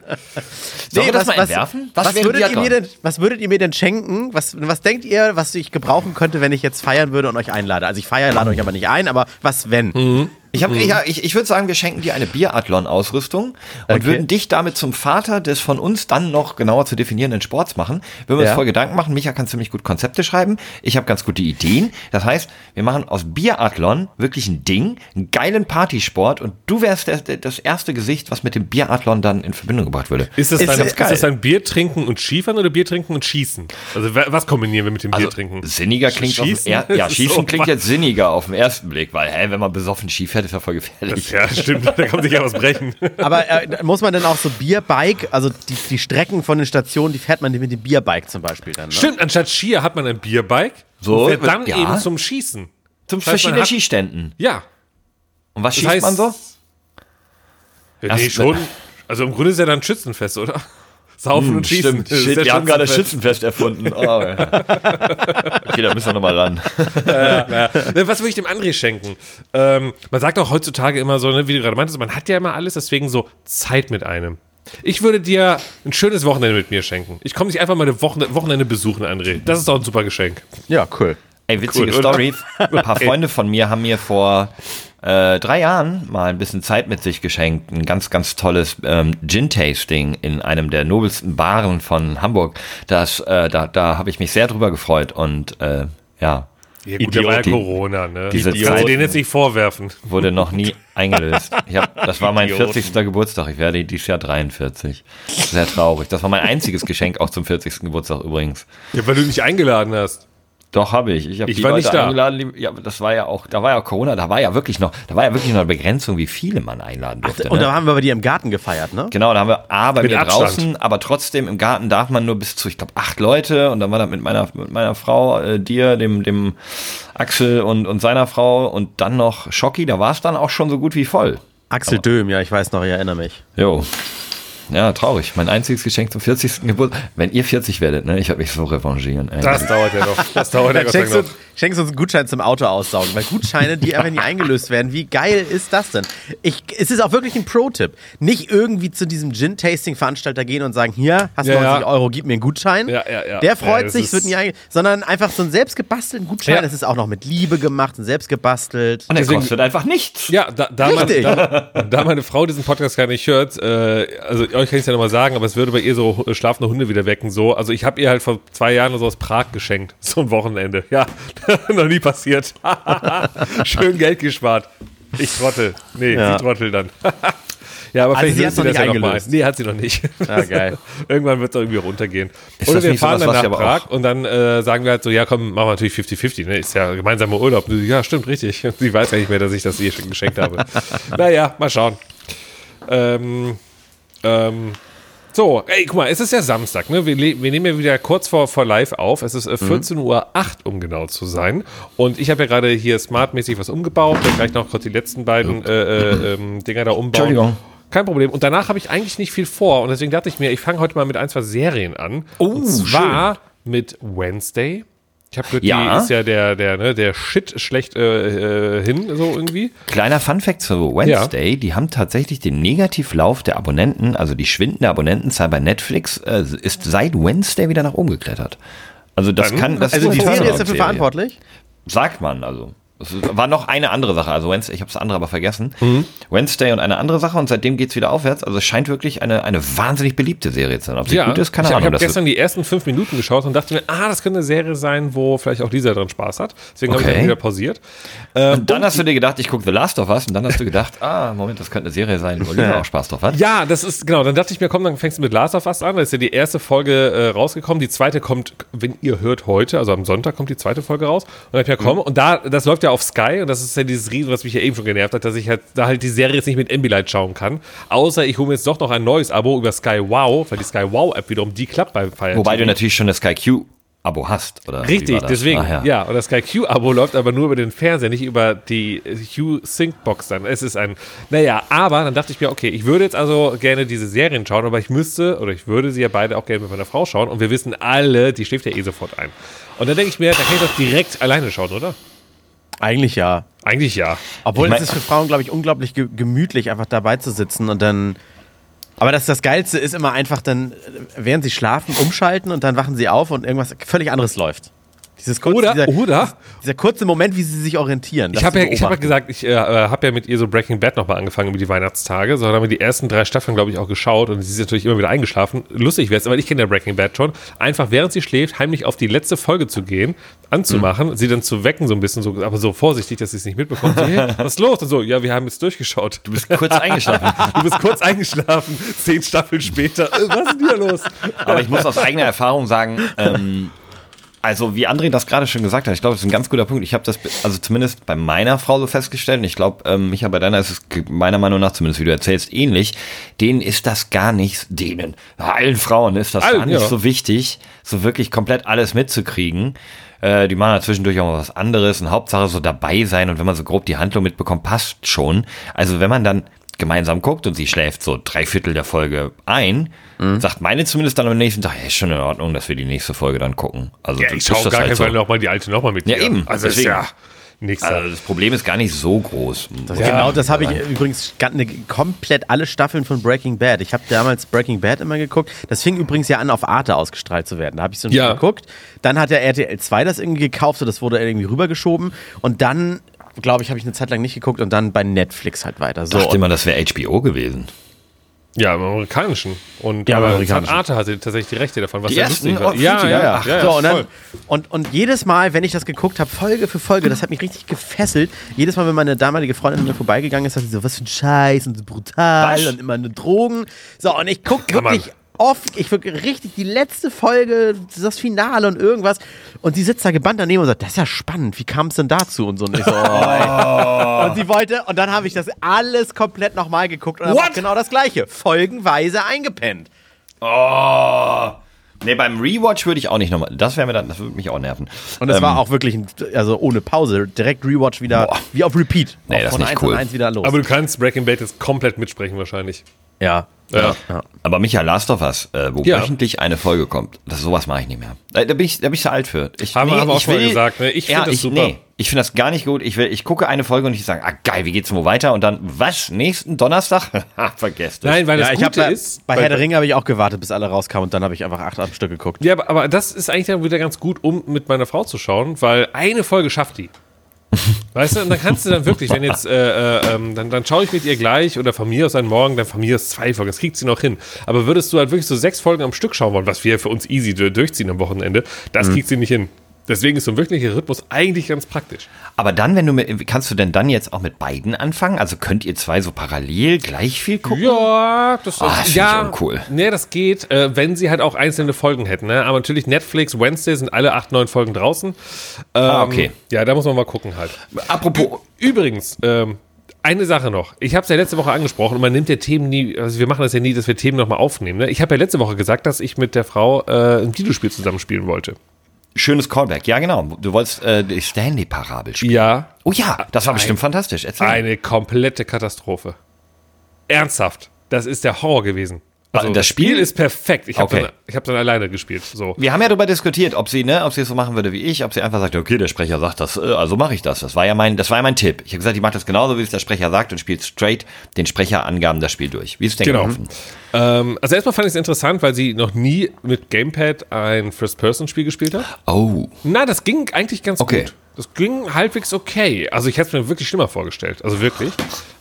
Sollen wir das mal entwerfen? Was, wäre würdet ihr Biathlon? mir denn, was würdet ihr mir denn schenken? Was, was denkt ihr, was ich gebrauchen könnte, wenn ich jetzt feiern würde und euch einlade? Also ich feiere, lade euch aber nicht ein, aber was wenn? Ich, hab, ich, ich, ich würde sagen, wir schenken dir eine Biathlon-Ausrüstung und Okay. würden dich damit zum Vater des von uns dann noch genauer zu definierenden Sports machen. Würden wir uns Ja. voll Gedanken machen. Micha kann ziemlich gut Konzepte schreiben. Ich habe ganz gute Ideen. Das heißt, wir machen aus Biathlon wirklich ein Ding, einen geilen Partysport und du wärst der, der, das erste Gesicht, was mit dem Biathlon dann in Verbindung gebracht würde. Ist das, Ist dann, ganz ist das dann Bier trinken und Skifahren oder Bier trinken und schießen? Also wa- was kombinieren wir mit dem Also, Bier trinken? Sinniger klingt auf Schießen? den er, ja, Das Schießen so klingt jetzt sinniger auf den ersten Blick, weil, hä, wenn man besoffen Ski fährt, ist ja voll gefährlich. Ja, stimmt, da kann sich ja was brechen. Aber äh, muss man dann auch so Bierbike, also die, die Strecken von den Stationen, die fährt man mit dem Bierbike zum Beispiel dann, ne? Stimmt, anstatt Skier hat man ein Bierbike So, und fährt dann ja. eben zum Schießen. Zum Das heißt, verschiedenen hat- Skiständen. Ja. Und was Das schießt heißt- man so? ja Das- nee, schon. Also im Grunde ist ja dann Schützenfest, oder? Saufen und Schießen. Das ist Shit, wir haben gerade Schützenfest. Schützenfest erfunden. Oh, ja. okay, da müssen wir nochmal ran. Ne, Was würde ich dem André schenken? Ähm, man sagt auch heutzutage immer so, ne, wie du gerade meintest, man hat ja immer alles, deswegen so Zeit mit einem. Ich würde dir ein schönes Wochenende mit mir schenken. Ich komme dich einfach mal eine Wochen Wochenende besuchen, André. Das ist doch ein super Geschenk. Ja, cool. Ey, witzige Cool? Story. Ein paar Freunde von mir haben mir vor, äh, drei Jahren mal ein bisschen Zeit mit sich geschenkt. Ein ganz, ganz tolles ähm, Gin-Tasting in einem der nobelsten Baren von Hamburg. Das, äh, da da habe ich mich sehr drüber gefreut und äh, ja, Ja, gut, ja Idioten. Corona, ne? Diese du Zeit- denen jetzt nicht vorwerfen. wurde noch nie eingelöst. Ich hab, das war mein Idioten. 40. Geburtstag. Ich werde dieses Jahr 43. Sehr traurig. Das war mein einziges Geschenk auch zum 40. Geburtstag übrigens. Ja, weil du nicht eingeladen hast. Doch, habe ich. Ich habe Ich die war Leute nicht da. eingeladen. Die, ja, aber das war ja auch, da war ja Corona, da war ja wirklich noch, da war ja wirklich noch eine Begrenzung, wie viele man einladen durfte. Und ne? da haben wir bei dir im Garten gefeiert, ne? Genau, da haben wir A bei Mit mir Abstand. draußen, aber trotzdem im Garten darf man nur bis zu, ich glaube, acht Leute und dann war das mit meiner, mit meiner Frau, äh, dir, dem, dem Axel und, und seiner Frau und dann noch Schocki, da war es dann auch schon so gut wie voll. Axel Döhm, ja, ich weiß noch, ich erinnere mich. Jo. Ja, traurig. Mein einziges Geschenk zum 40. Geburtstag. Wenn ihr 40 werdet, ne, ich werde mich so revanchieren. Ey. Das dauert ja noch. Das dauert ja Gott schenkst, noch. schenkst uns einen Gutschein zum Auto aussaugen, weil Gutscheine, die einfach nie eingelöst werden, wie geil ist das denn? Ich, es ist auch wirklich ein Pro-Tipp. Nicht irgendwie zu diesem Gin-Tasting-Veranstalter gehen und sagen, hier, hast du Ja, 90 ja. Euro, gib mir einen Gutschein. Ja, ja, ja. Der Ja, freut das sich, es wird nie einge sondern einfach so einen selbstgebastelten Gutschein. Ja. Das ist auch noch mit Liebe gemacht und selbst gebastelt. und der deswegen- kostet einfach nichts. Ja, da, da, mein, Richtig. da, da meine Frau diesen Podcast gar nicht hört, äh, also euch kann ich es ja nochmal sagen, aber es würde bei ihr so äh, schlafende Hunde wieder wecken. So. Also ich habe ihr halt vor zwei Jahren so aus Prag geschenkt. So ein Wochenende. Ja, noch nie passiert. Schön Geld gespart. Ich trottel. Nee, Ja. sie trottel dann. ja, aber Also vielleicht sie löst hat's noch das nicht ja ein. Nee, hat sie noch nicht. Ja, geil. Irgendwann wird es irgendwie runtergehen. Ist Oder wir fahren sowas, dann nach Prag und dann äh, sagen wir halt so, ja komm, machen wir natürlich 50-50, ne? Ist ja gemeinsamer Urlaub. Sie, Ja, stimmt, richtig. Sie weiß ja nicht mehr, dass ich das ihr schon geschenkt habe. naja, mal schauen. Ähm, ähm, so, ey, guck mal, es ist ja Samstag, ne? Wir, wir nehmen ja wieder kurz vor, vor live auf. Es ist äh, 14.08 Uhr, um genau zu sein. Und ich habe ja gerade hier smartmäßig was umgebaut. Werde gleich noch kurz die letzten beiden äh, äh, ähm, Dinger da umbauen. Entschuldigung. Kein Problem. Und danach habe ich eigentlich nicht viel vor. Und deswegen dachte ich mir, ich fange heute mal mit ein, zwei Serien an. Oh, und zwar mit Wednesday. Ich habe gehört, Ja. die ist ja der, der, ne, der Shit schlecht äh, äh, hin, so irgendwie. Kleiner Funfact zu Wednesday, die haben tatsächlich den Negativlauf der Abonnenten, also die schwindende Abonnentenzahl bei Netflix, äh, ist seit Wednesday wieder nach oben geklettert. Also das Dann- kann, das Also die eine Serie ist dafür verantwortlich. Sagt man, also. Es war noch eine andere Sache, also Wednesday, ich habe das andere aber vergessen. Mhm. Wednesday und eine andere Sache und seitdem geht's wieder aufwärts. Also es scheint wirklich eine, eine wahnsinnig beliebte Serie zu sein. Ob sie gut ist, keine ich, Ahnung. Ich habe gestern die ersten fünf Minuten geschaut und dachte mir, ah, das könnte eine Serie sein, wo vielleicht auch dieser drin Spaß hat. Deswegen habe ich Okay. dann wieder pausiert. und dann hast du dir gedacht, ich gucke The Last of Us und dann hast du gedacht, ah, Moment, das könnte eine Serie sein, wo Lisa auch Spaß drauf hat. Ja, das ist, genau, dann dachte ich mir, komm, dann fängst du mit Last of Us an. Da ist ja die erste Folge äh, rausgekommen. Die zweite kommt, wenn ihr hört, heute, also am Sonntag kommt die zweite Folge raus. Und dann hab ich mir, komm, und da, das läuft ja auf Sky und das ist ja dieses Riesen, was mich ja eben schon genervt hat, dass ich halt da halt die Serie jetzt nicht mit Ambilight schauen kann. Außer ich hole mir jetzt doch noch ein neues Abo über Sky Wow, weil die Sky Wow App wiederum, die klappt bei Fire Wobei TV. du natürlich schon das Sky Q Abo hast, oder? Richtig, das? deswegen. Ah, ja. und das Sky Q-Abo läuft aber nur über den Fernseher, nicht über die Q Sync Box dann. Es ist ein, naja, aber dann dachte ich mir, okay, ich würde jetzt also gerne diese Serien schauen, aber ich müsste, oder ich würde sie ja beide auch gerne mit meiner Frau schauen und wir wissen alle, die schläft ja eh sofort ein. Und dann denke ich mir, da kann ich doch direkt alleine schauen, oder? Eigentlich ja. Eigentlich ja. Obwohl Ich mein- es ist für Frauen, glaube ich, unglaublich ge gemütlich, einfach dabei zu sitzen und dann. Aber das, das Geilste ist immer einfach dann, äh, während sie schlafen, umschalten und dann wachen sie auf und irgendwas völlig anderes läuft. Dieses kurze, Oder, dieser, oder, dieser kurze Moment, wie sie sich orientieren. ich habe ja, ich hab ja gesagt, ich äh, habe ja mit ihr so Breaking Bad nochmal angefangen über die Weihnachtstage. So dann haben wir die ersten drei Staffeln, glaube ich, auch geschaut und sie ist natürlich immer wieder eingeschlafen. Lustig wäre es, weil ich kenne ja Breaking Bad schon. Einfach während sie schläft, heimlich auf die letzte Folge zu gehen, anzumachen, sie dann zu wecken, so ein bisschen, so, aber so vorsichtig, dass sie es nicht mitbekommt. So, hey, was ist los? Und so, ja, wir haben jetzt durchgeschaut. Du bist kurz eingeschlafen. Du bist kurz eingeschlafen, zehn Staffeln später. Äh, Was ist denn hier los? Aber ich muss aus eigener Erfahrung sagen, ähm, also wie André das gerade schon gesagt hat, ich glaube, das ist ein ganz guter Punkt. Ich habe das also zumindest bei meiner Frau so festgestellt. Und ich glaube, ähm, Micha, bei deiner ist es meiner Meinung nach, zumindest wie du erzählst, ähnlich. Denen ist das gar nicht, denen, allen Frauen ist das Allen, gar nicht ja. so wichtig, so wirklich komplett alles mitzukriegen. Äh, die machen da zwischendurch auch mal was anderes und Hauptsache so dabei sein und wenn man so grob die Handlung mitbekommt, passt schon. Also wenn man dann gemeinsam guckt und sie schläft so drei Viertel der Folge ein, Mhm. sagt meine zumindest dann am nächsten Tag, hey, ist schon in Ordnung, dass wir die nächste Folge dann gucken. Also Ja, du ich schaue das gar halt keinen so. Nochmal die alte nochmal mit Ja, dir. eben, Also ist deswegen. ja nichts. Also das Problem ist gar nicht so groß. Das genau, das habe ich übrigens eine, komplett alle Staffeln von Breaking Bad. Ich habe damals Breaking Bad immer geguckt. Das fing übrigens ja an, auf Arte ausgestrahlt zu werden. Da habe ich so ein Ja. geguckt. Dann hat der RTL 2 das irgendwie gekauft, so das wurde irgendwie rübergeschoben. Und dann glaube ich, habe ich eine Zeit lang nicht geguckt und dann bei Netflix halt weiter. So, Dachte immer, das wäre HBO gewesen. Ja, im amerikanischen. Und Ja, im aber amerikanischen. Arte hatte tatsächlich die Rechte davon, was Die lustig war. Oh, ja, ja. ja, so, und, dann, und, und jedes Mal, wenn ich das geguckt habe, Folge für Folge, das hat mich richtig gefesselt. Jedes Mal, wenn meine damalige Freundin mir vorbeigegangen ist, hat sie so, was für ein Scheiß und so brutal Was? und immer eine Drogen. So, und ich gucke wirklich oft, ich wirklich richtig die letzte Folge, das Finale und irgendwas. Und sie sitzt da gebannt daneben und sagt, das ist ja spannend, wie kam es denn dazu? Und so. Und ich so, oh, ey. Und sie wollte, und dann habe ich das alles komplett nochmal geguckt und habe genau das gleiche, folgenweise eingepennt. Oh. Nee, beim Rewatch würde ich auch nicht nochmal. Das wäre mir dann, das würde mich auch nerven. Und es Ähm, war auch wirklich, ein, also ohne Pause, direkt Rewatch wieder, Boah. wie auf Repeat. Nee, Auch das ist von nicht 1 cool. an 1 wieder los. Aber du kannst Breaking Bad jetzt komplett mitsprechen wahrscheinlich. Ja. Ja. Aber Michael Last of Us, äh, wo Ja. wöchentlich eine Folge kommt, das sowas mache ich nicht mehr. Da, da bin ich, da bin ich zu alt für. Ich, Haben wir- haben wir auch ich schon mal gesagt, ne? Ich ja, find das ich, super. Nee, ich finde das gar nicht gut. Ich will, ich gucke eine Folge und ich sage, ah geil, wie geht's denn wo weiter? Und dann, was? Nächsten Donnerstag? Ha, Vergesst es. Nein, weil Ja, das habe Gute bei, ist. bei Herr der Ringe habe ich auch gewartet, bis alle rauskamen und dann habe ich einfach acht am Stück geguckt. Ja, aber, aber das ist eigentlich dann wieder ganz gut, um mit meiner Frau zu schauen, weil eine Folge schafft die. Weißt du, und dann kannst du dann wirklich, wenn jetzt, äh, äh, ähm, dann, dann schaue ich mit ihr gleich oder von mir aus einen Morgen, dann von mir aus zwei Folgen, das kriegt sie noch hin. Aber würdest du halt wirklich so sechs Folgen am Stück schauen wollen, was wir für uns easy du- durchziehen am Wochenende, das kriegt sie nicht hin. Deswegen ist so ein wirklicher Rhythmus eigentlich ganz praktisch. Aber dann, wenn du mit, kannst du denn dann jetzt auch mit beiden anfangen? Also könnt ihr zwei so parallel gleich viel gucken? Ja, das, Ah, das find ja, uncool. Nee, das geht, äh, wenn sie halt auch einzelne Folgen hätten. Ne? Aber natürlich Netflix, Wednesday sind alle acht, neun Folgen draußen. Ähm, Ah, okay. Ja, da muss man mal gucken halt. Apropos, Übrigens, ähm, eine Sache noch. Ich habe es ja letzte Woche angesprochen und man nimmt ja Themen nie, also wir machen das ja nie, dass wir Themen nochmal aufnehmen. Ne? Ich habe ja letzte Woche gesagt, dass ich mit der Frau äh, ein Videospiel zusammenspielen wollte. Schönes Callback. Ja, genau. Du wolltest äh, die Stanley-Parabel spielen. Ja, Oh ja, das war bestimmt fantastisch. Erzähl. eine komplette Katastrophe. Ernsthaft. Das ist der Horror gewesen. Also, Das Spiel? ist perfekt. Ich habe Okay. dann, ich hab dann alleine gespielt. So. Wir haben ja darüber diskutiert, ob sie, ne, ob sie es so machen würde wie ich, ob sie einfach sagt, okay, der Sprecher sagt das, äh, also mache ich das. Das war ja mein, das war ja mein Tipp. Ich habe gesagt, ich mache das genauso, wie es der Sprecher sagt und spielt straight den Sprecherangaben das Spiel durch. Wie ist es denn Genau. gelaufen? Ähm, also erstmal fand ich es interessant, weil sie noch nie mit Gamepad ein First-Person-Spiel gespielt hat. Oh, Na, das ging eigentlich ganz Okay. gut. Das ging halbwegs okay. Also ich hätte es mir wirklich schlimmer vorgestellt. Also wirklich.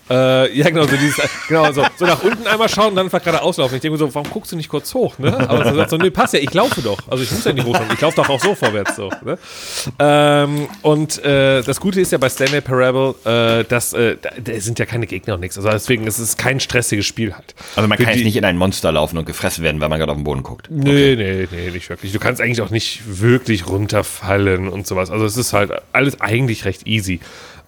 Äh, ja, genau, so dieses, genau, so, so nach unten einmal schauen und dann einfach gerade auslaufen. Ich denke mir so, warum guckst du nicht kurz hoch, ne? Aber so sagt so, nee, passt ja, ich laufe doch. Also ich muss ja nicht hochschauen, ich laufe doch auch so vorwärts, so, ne? Ähm, und äh, das Gute ist ja bei Stanley Parable, äh, dass, äh, da, da sind ja keine Gegner und nichts. Also deswegen ist es kein stressiges Spiel halt. also man Für kann jetzt nicht in ein Monster laufen und gefressen werden, weil man gerade auf den Boden guckt. Nee, nee, nee, nicht wirklich. Du kannst eigentlich auch nicht wirklich runterfallen und sowas. Also es ist halt alles eigentlich recht easy.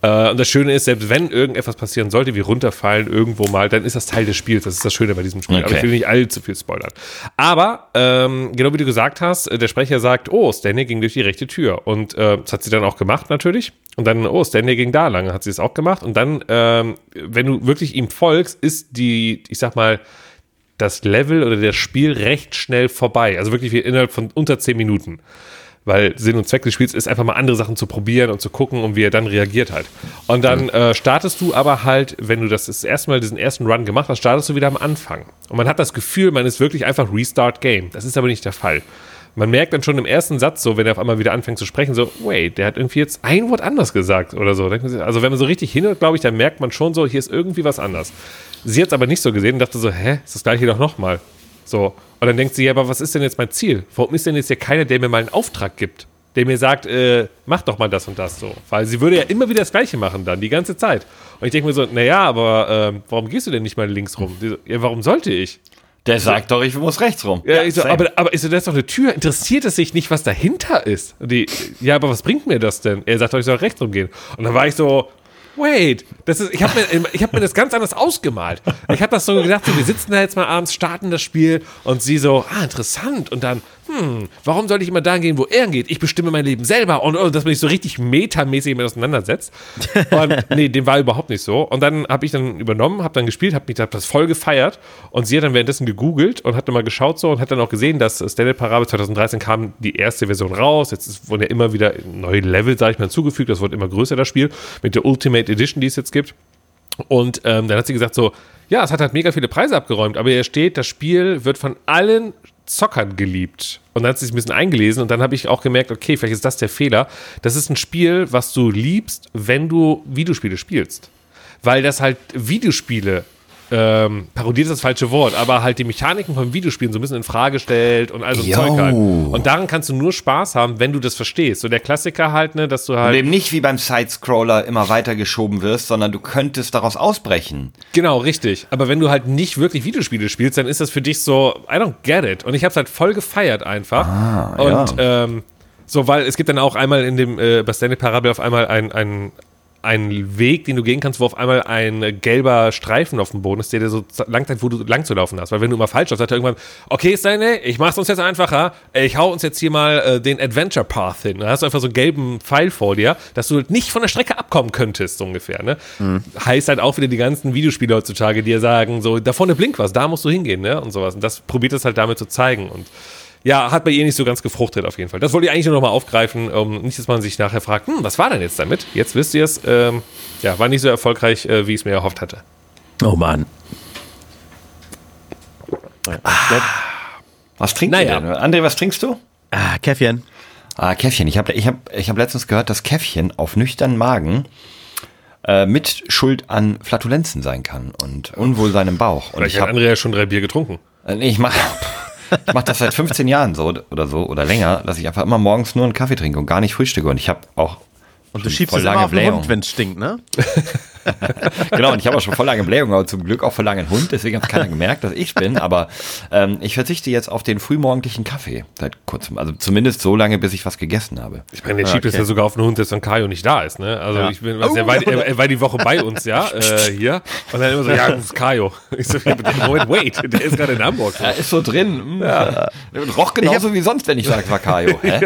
Äh, und das Schöne ist, selbst wenn irgendetwas passieren sollte, wie runterfallen irgendwo mal, dann ist das Teil des Spiels. Das ist das Schöne bei diesem Spiel. Aber Okay. ich will nicht allzu viel spoilern. Aber, ähm, genau wie du gesagt hast, äh, der Sprecher sagt, oh, Stanley ging durch die rechte Tür. Und äh, das hat sie dann auch gemacht natürlich. Und dann, oh, Stanley ging da lang, hat sie es auch gemacht. Und dann, ähm, wenn du wirklich ihm folgst, ist die, ich sag mal, das Level oder das Spiel recht schnell vorbei. Also wirklich innerhalb von unter 10 Minuten. Weil Sinn und Zweck des Spiels ist einfach mal andere Sachen zu probieren und zu gucken und wie er dann reagiert halt. Und dann äh, startest du aber halt, wenn du das das erste Mal diesen ersten Run gemacht hast, startest du wieder am Anfang. Und man hat das Gefühl, man ist wirklich einfach Restart Game. Das ist aber nicht der Fall. Man merkt dann schon im ersten Satz so, wenn er auf einmal wieder anfängt zu sprechen, so, wait, der hat irgendwie jetzt ein Wort anders gesagt oder so. Also wenn man so richtig hinhört, glaube ich, dann merkt man schon so, hier ist irgendwie was anders. Sie hat es aber nicht so gesehen und dachte so, hä, ist das gleiche doch nochmal. So. Und dann denkt sie, ja, aber was ist denn jetzt mein Ziel? Warum ist denn jetzt hier keiner, der mir mal einen Auftrag gibt? Der mir sagt, äh, mach doch mal das und das so. Weil sie würde ja immer wieder das Gleiche machen dann, die ganze Zeit. Und ich denke mir so, naja, aber ähm, warum gehst du denn nicht mal links rum? So, ja, warum sollte ich? Der sagt doch, ich muss rechts rum. Ja, ich so, aber, aber ich so, das ist doch eine Tür. Interessiert es sich nicht, was dahinter ist? Und die, ja, aber was bringt mir das denn? Er sagt doch, ich soll rechts rumgehen. Und dann war ich so, wait, das ist, ich habe mir, hab mir das ganz anders ausgemalt. Ich habe das so gedacht, so, wir sitzen da jetzt mal abends, starten das Spiel und sie so, ah, interessant. Und dann, hm, warum soll ich immer dahin gehen, wo er geht? Ich bestimme mein Leben selber. Und, und dass man sich so richtig metamäßig mit auseinandersetzt. Und nee, dem war überhaupt nicht so. Und dann habe ich dann übernommen, habe dann gespielt, habe mich hab das voll gefeiert. Und sie hat dann währenddessen gegoogelt und hat dann mal geschaut so und hat dann auch gesehen, dass Stanley Parable 2013 kam die erste Version raus. Jetzt wurden ja immer wieder neue Level, sage ich mal, hinzugefügt. Das wird immer größer, das Spiel. Mit der Ultimate Edition, die es jetzt gibt. Und ähm, dann hat sie gesagt so, ja, es hat halt mega viele Preise abgeräumt, aber hier steht, das Spiel wird von allen Zockern geliebt. Und dann hat sie sich ein bisschen eingelesen und dann habe ich auch gemerkt, okay, vielleicht ist das der Fehler. Das ist ein Spiel, was du liebst, wenn du Videospiele spielst. Weil das halt Videospiele ähm, parodiert ist das falsche Wort, aber halt die Mechaniken von Videospielen so ein bisschen in Frage stellt und all so ein Jo. Zeug halt. Und daran kannst du nur Spaß haben, wenn du das verstehst. So der Klassiker halt, ne, dass du Und halt. eben nicht wie beim Sidescroller immer weitergeschoben wirst, sondern du könntest daraus ausbrechen. Genau, richtig. Aber wenn du halt nicht wirklich Videospiele spielst, dann ist das für dich so, I don't get it. Und ich habe es halt voll gefeiert einfach. Ah, und ähm, so, weil es gibt dann auch einmal in dem äh, bei Stanley Parable auf einmal ein, ein, ein Weg, den du gehen kannst, wo auf einmal ein gelber Streifen auf dem Boden ist, der dir so lang zeigt, wo du lang zu laufen hast. Weil wenn du immer falsch läufst, sagt er irgendwann, okay, Stanley, ich mach's uns jetzt einfacher. Ich hau uns jetzt hier mal äh, den Adventure Path hin. Da hast du einfach so einen gelben Pfeil vor dir, dass du nicht von der Strecke abkommen könntest, so ungefähr. Ne? Heißt halt auch wieder die ganzen Videospiele heutzutage, die dir sagen, so, da vorne blinkt was, da musst du hingehen, ne? Und sowas. Und das probiert es halt damit zu zeigen. Und ja, hat bei ihr nicht so ganz gefruchtet auf jeden Fall. Das wollte ich eigentlich nur noch mal aufgreifen, um nicht, dass man sich nachher fragt, hm, was war denn jetzt damit? Jetzt wisst ihr es. Ähm, ja, war nicht so erfolgreich, äh, wie ich es mir erhofft hatte. Oh Mann. Was trinkst Naja. du denn? André, was trinkst du? Ah, Käffchen. Ah, Käffchen. Ich habe ich hab, ich hab letztens gehört, dass Käffchen auf nüchternen Magen äh, mit Schuld an Flatulenzen sein kann und Unwohlsein im Bauch. Und Vielleicht ich hat hab, Andrea schon drei Bier getrunken. äh, nee, ich mache ich mach das seit 15 Jahren so oder so oder länger, dass ich einfach immer morgens nur einen Kaffee trinke und gar nicht frühstücke. Und ich habe auch Und du schiebst es immer lange auf den Blähung. Hund, wenn es stinkt, ne? Genau, und ich habe auch schon voll lange Blähung, aber zum Glück auch voll lange einen Hund, deswegen hat keiner gemerkt, dass ich bin. Aber ähm, ich verzichte jetzt auf den frühmorgendlichen Kaffee seit kurzem. Also zumindest so lange, bis ich was gegessen habe. Ich meine, der schiebt es ja sogar auf den Hund, dass dann Kajo nicht da ist, ne? Also Ja. ich bin, also er, war, er, er war die Woche bei uns, ja, äh, hier. Und dann immer so, ja, das ist Kajo. Ich so, Moment, wait, der ist gerade in Hamburg. Er ist so drin. Ja. Roch genauso wie sonst, wenn ich sage, war Kajo. Hä?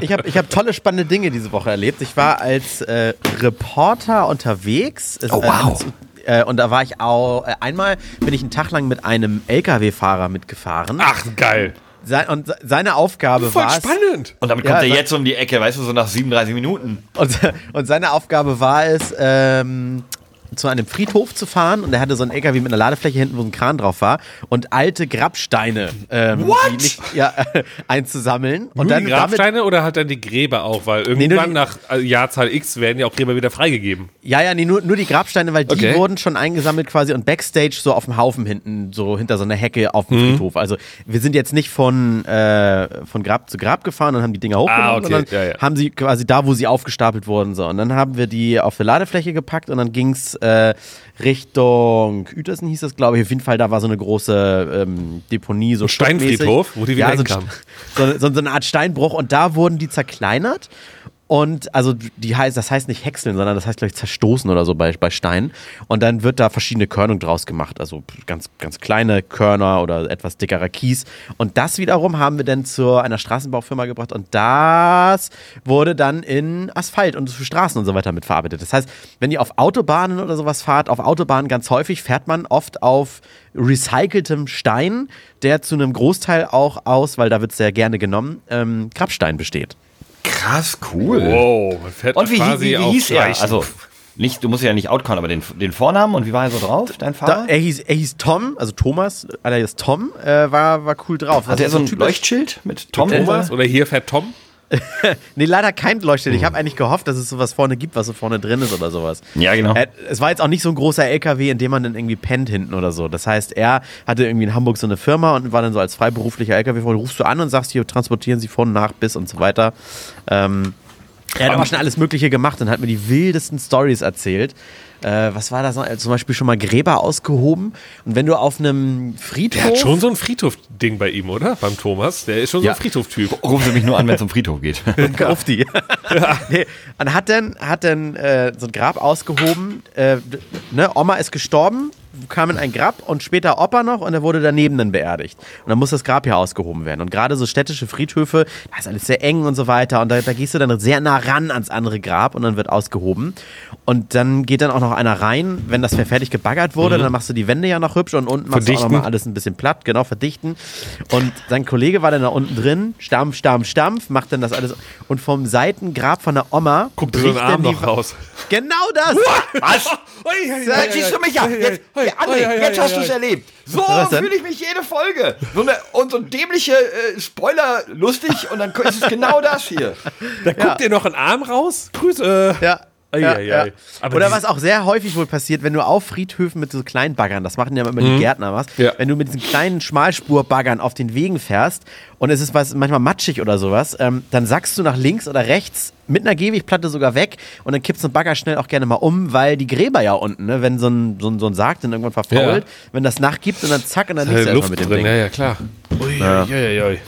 Ich habe ich hab tolle, spannende Dinge diese Woche erlebt. Ich war als äh, Reporter unterwegs. Es, Oh, wow. Äh, zu- äh, und da war ich auch, äh, einmal bin ich einen Tag lang mit einem LKW-Fahrer mitgefahren. Ach, geil. Sein, und se- seine Aufgabe war es, spannend. Und damit Ja, kommt er sag- jetzt um die Ecke, weißt du, so nach 37 Minuten. Und, und seine Aufgabe war es, ähm, zu einem Friedhof zu fahren und er hatte so einen LKW mit einer Ladefläche hinten, wo ein Kran drauf war und alte Grabsteine ähm, nicht, ja, äh, einzusammeln. Und Nur dann die damit, Grabsteine oder hat dann die Gräber auch? Weil irgendwann die- nach äh, Jahrzahl X werden ja auch Gräber wieder freigegeben. ja, ja, nee, nur, nur die Grabsteine, weil die Okay. wurden schon eingesammelt quasi und Backstage so auf dem Haufen hinten, so hinter so einer Hecke auf dem Friedhof. Also wir sind jetzt nicht von, äh, von Grab zu Grab gefahren und haben die Dinger hochgenommen, Ah, okay. sondern Ja, ja. haben sie quasi da, wo sie aufgestapelt wurden. So. Und dann haben wir die auf eine Ladefläche gepackt und dann ging's äh, Richtung Uetersen hieß das, glaube ich. Auf jeden Fall, da war so eine große ähm, Deponie, so Steinfriedhof, wo die wieder ja, so, so, so eine Art Steinbruch und da wurden die zerkleinert. Und also die heißt, das heißt nicht häckseln, sondern das heißt, glaube ich, zerstoßen oder so bei, bei Steinen. Und dann wird da verschiedene Körnung draus gemacht. Also ganz, ganz kleine Körner oder etwas dickerer Kies. Und das wiederum haben wir dann zu einer Straßenbaufirma gebracht und das wurde dann in Asphalt und für Straßen und so weiter mitverarbeitet. Das heißt, wenn ihr auf Autobahnen oder sowas fahrt, auf Autobahnen ganz häufig fährt man oft auf recyceltem Stein, der zu einem Großteil auch aus, weil da wird sehr gerne genommen, ähm, Grabstein besteht. Krass, cool. Wow, man fährt Und wie, quasi wie, wie hieß er? Also, nicht, du musst ja nicht outcallen, aber den, den Vornamen und wie war er so drauf, dein Da, Fahrer? er, hieß, er hieß Tom, also Thomas, alias Tom, äh, war, war cool drauf. Hat Das er so ein Leuchtschild mit Tom? Thomas oder hier fährt Tom. Nee, leider kein Leuchtschild. Ich habe eigentlich gehofft, dass es sowas vorne gibt, was so vorne drin ist oder sowas. Ja, genau. Äh, es war jetzt auch nicht so ein großer LKW, in dem man dann irgendwie pennt hinten oder so. Das heißt, er hatte irgendwie in Hamburg so eine Firma und war dann so als freiberuflicher LKW-Fahrer. Rufst du an und sagst, hier transportieren Sie von nach bis und so weiter. Ähm, er hat aber schon alles Mögliche gemacht und hat mir die wildesten Stories erzählt. Äh, was war das noch? Hat zum Beispiel schon mal Gräber ausgehoben. Und wenn du auf einem Friedhof. Der hat schon so ein Friedhof-Ding bei ihm, oder? Beim Thomas. Der ist schon Ja. so ein Friedhof-Typ. Rufen Sie mich nur an, wenn es um Friedhof geht. Kauf die. nee, und hat dann, hat dann äh, so ein Grab ausgehoben. Äh, ne, Oma ist gestorben, kam in ein Grab und später Opa noch und er wurde daneben dann beerdigt. Und dann muss das Grab ja ausgehoben werden. Und gerade so städtische Friedhöfe, da ist alles sehr eng und so weiter. Und da, da gehst du dann sehr nah ran ans andere Grab und dann wird ausgehoben. Und dann geht dann auch noch einer rein, wenn das fertig gebaggert wurde, dann machst du die Wände ja noch hübsch und unten machst du auch Verdichten. noch mal alles ein bisschen platt, genau, verdichten. Und sein Kollege war dann da unten drin, Stampf, Stampf, Stampf, macht dann das alles. Und vom Seitengrab von der Guckt Oma so ein Arm noch raus. Genau das! Was? Ja, Jetzt siehst du mich ja. Jetzt, André, jetzt hast du es erlebt. So fühle ich mich jede Folge. So eine, und so dämliche äh, Spoiler lustig und dann ist es genau das hier. Da guckt dir noch ein Arm raus. Grüße. Ja. Ei, ja, ei, ja. ei. Aber Oder was auch sehr häufig wohl passiert, wenn du auf Friedhöfen mit so kleinen Baggern, das machen ja immer die Gärtner was, Ja. wenn du mit diesen kleinen Schmalspurbaggern auf den Wegen fährst und es ist was manchmal matschig oder sowas, ähm, dann sackst du nach links oder rechts mit einer Gehwegplatte sogar weg und dann kippst du den Bagger schnell auch gerne mal um, weil die Gräber ja unten, ne, wenn so ein, so ein, so ein Sarg dann irgendwann verfault, Ja. wenn das nachgibt und dann zack und dann liegst du mit dem drin, Ding. ja, ja, klar. Ui, ui, ui, ui.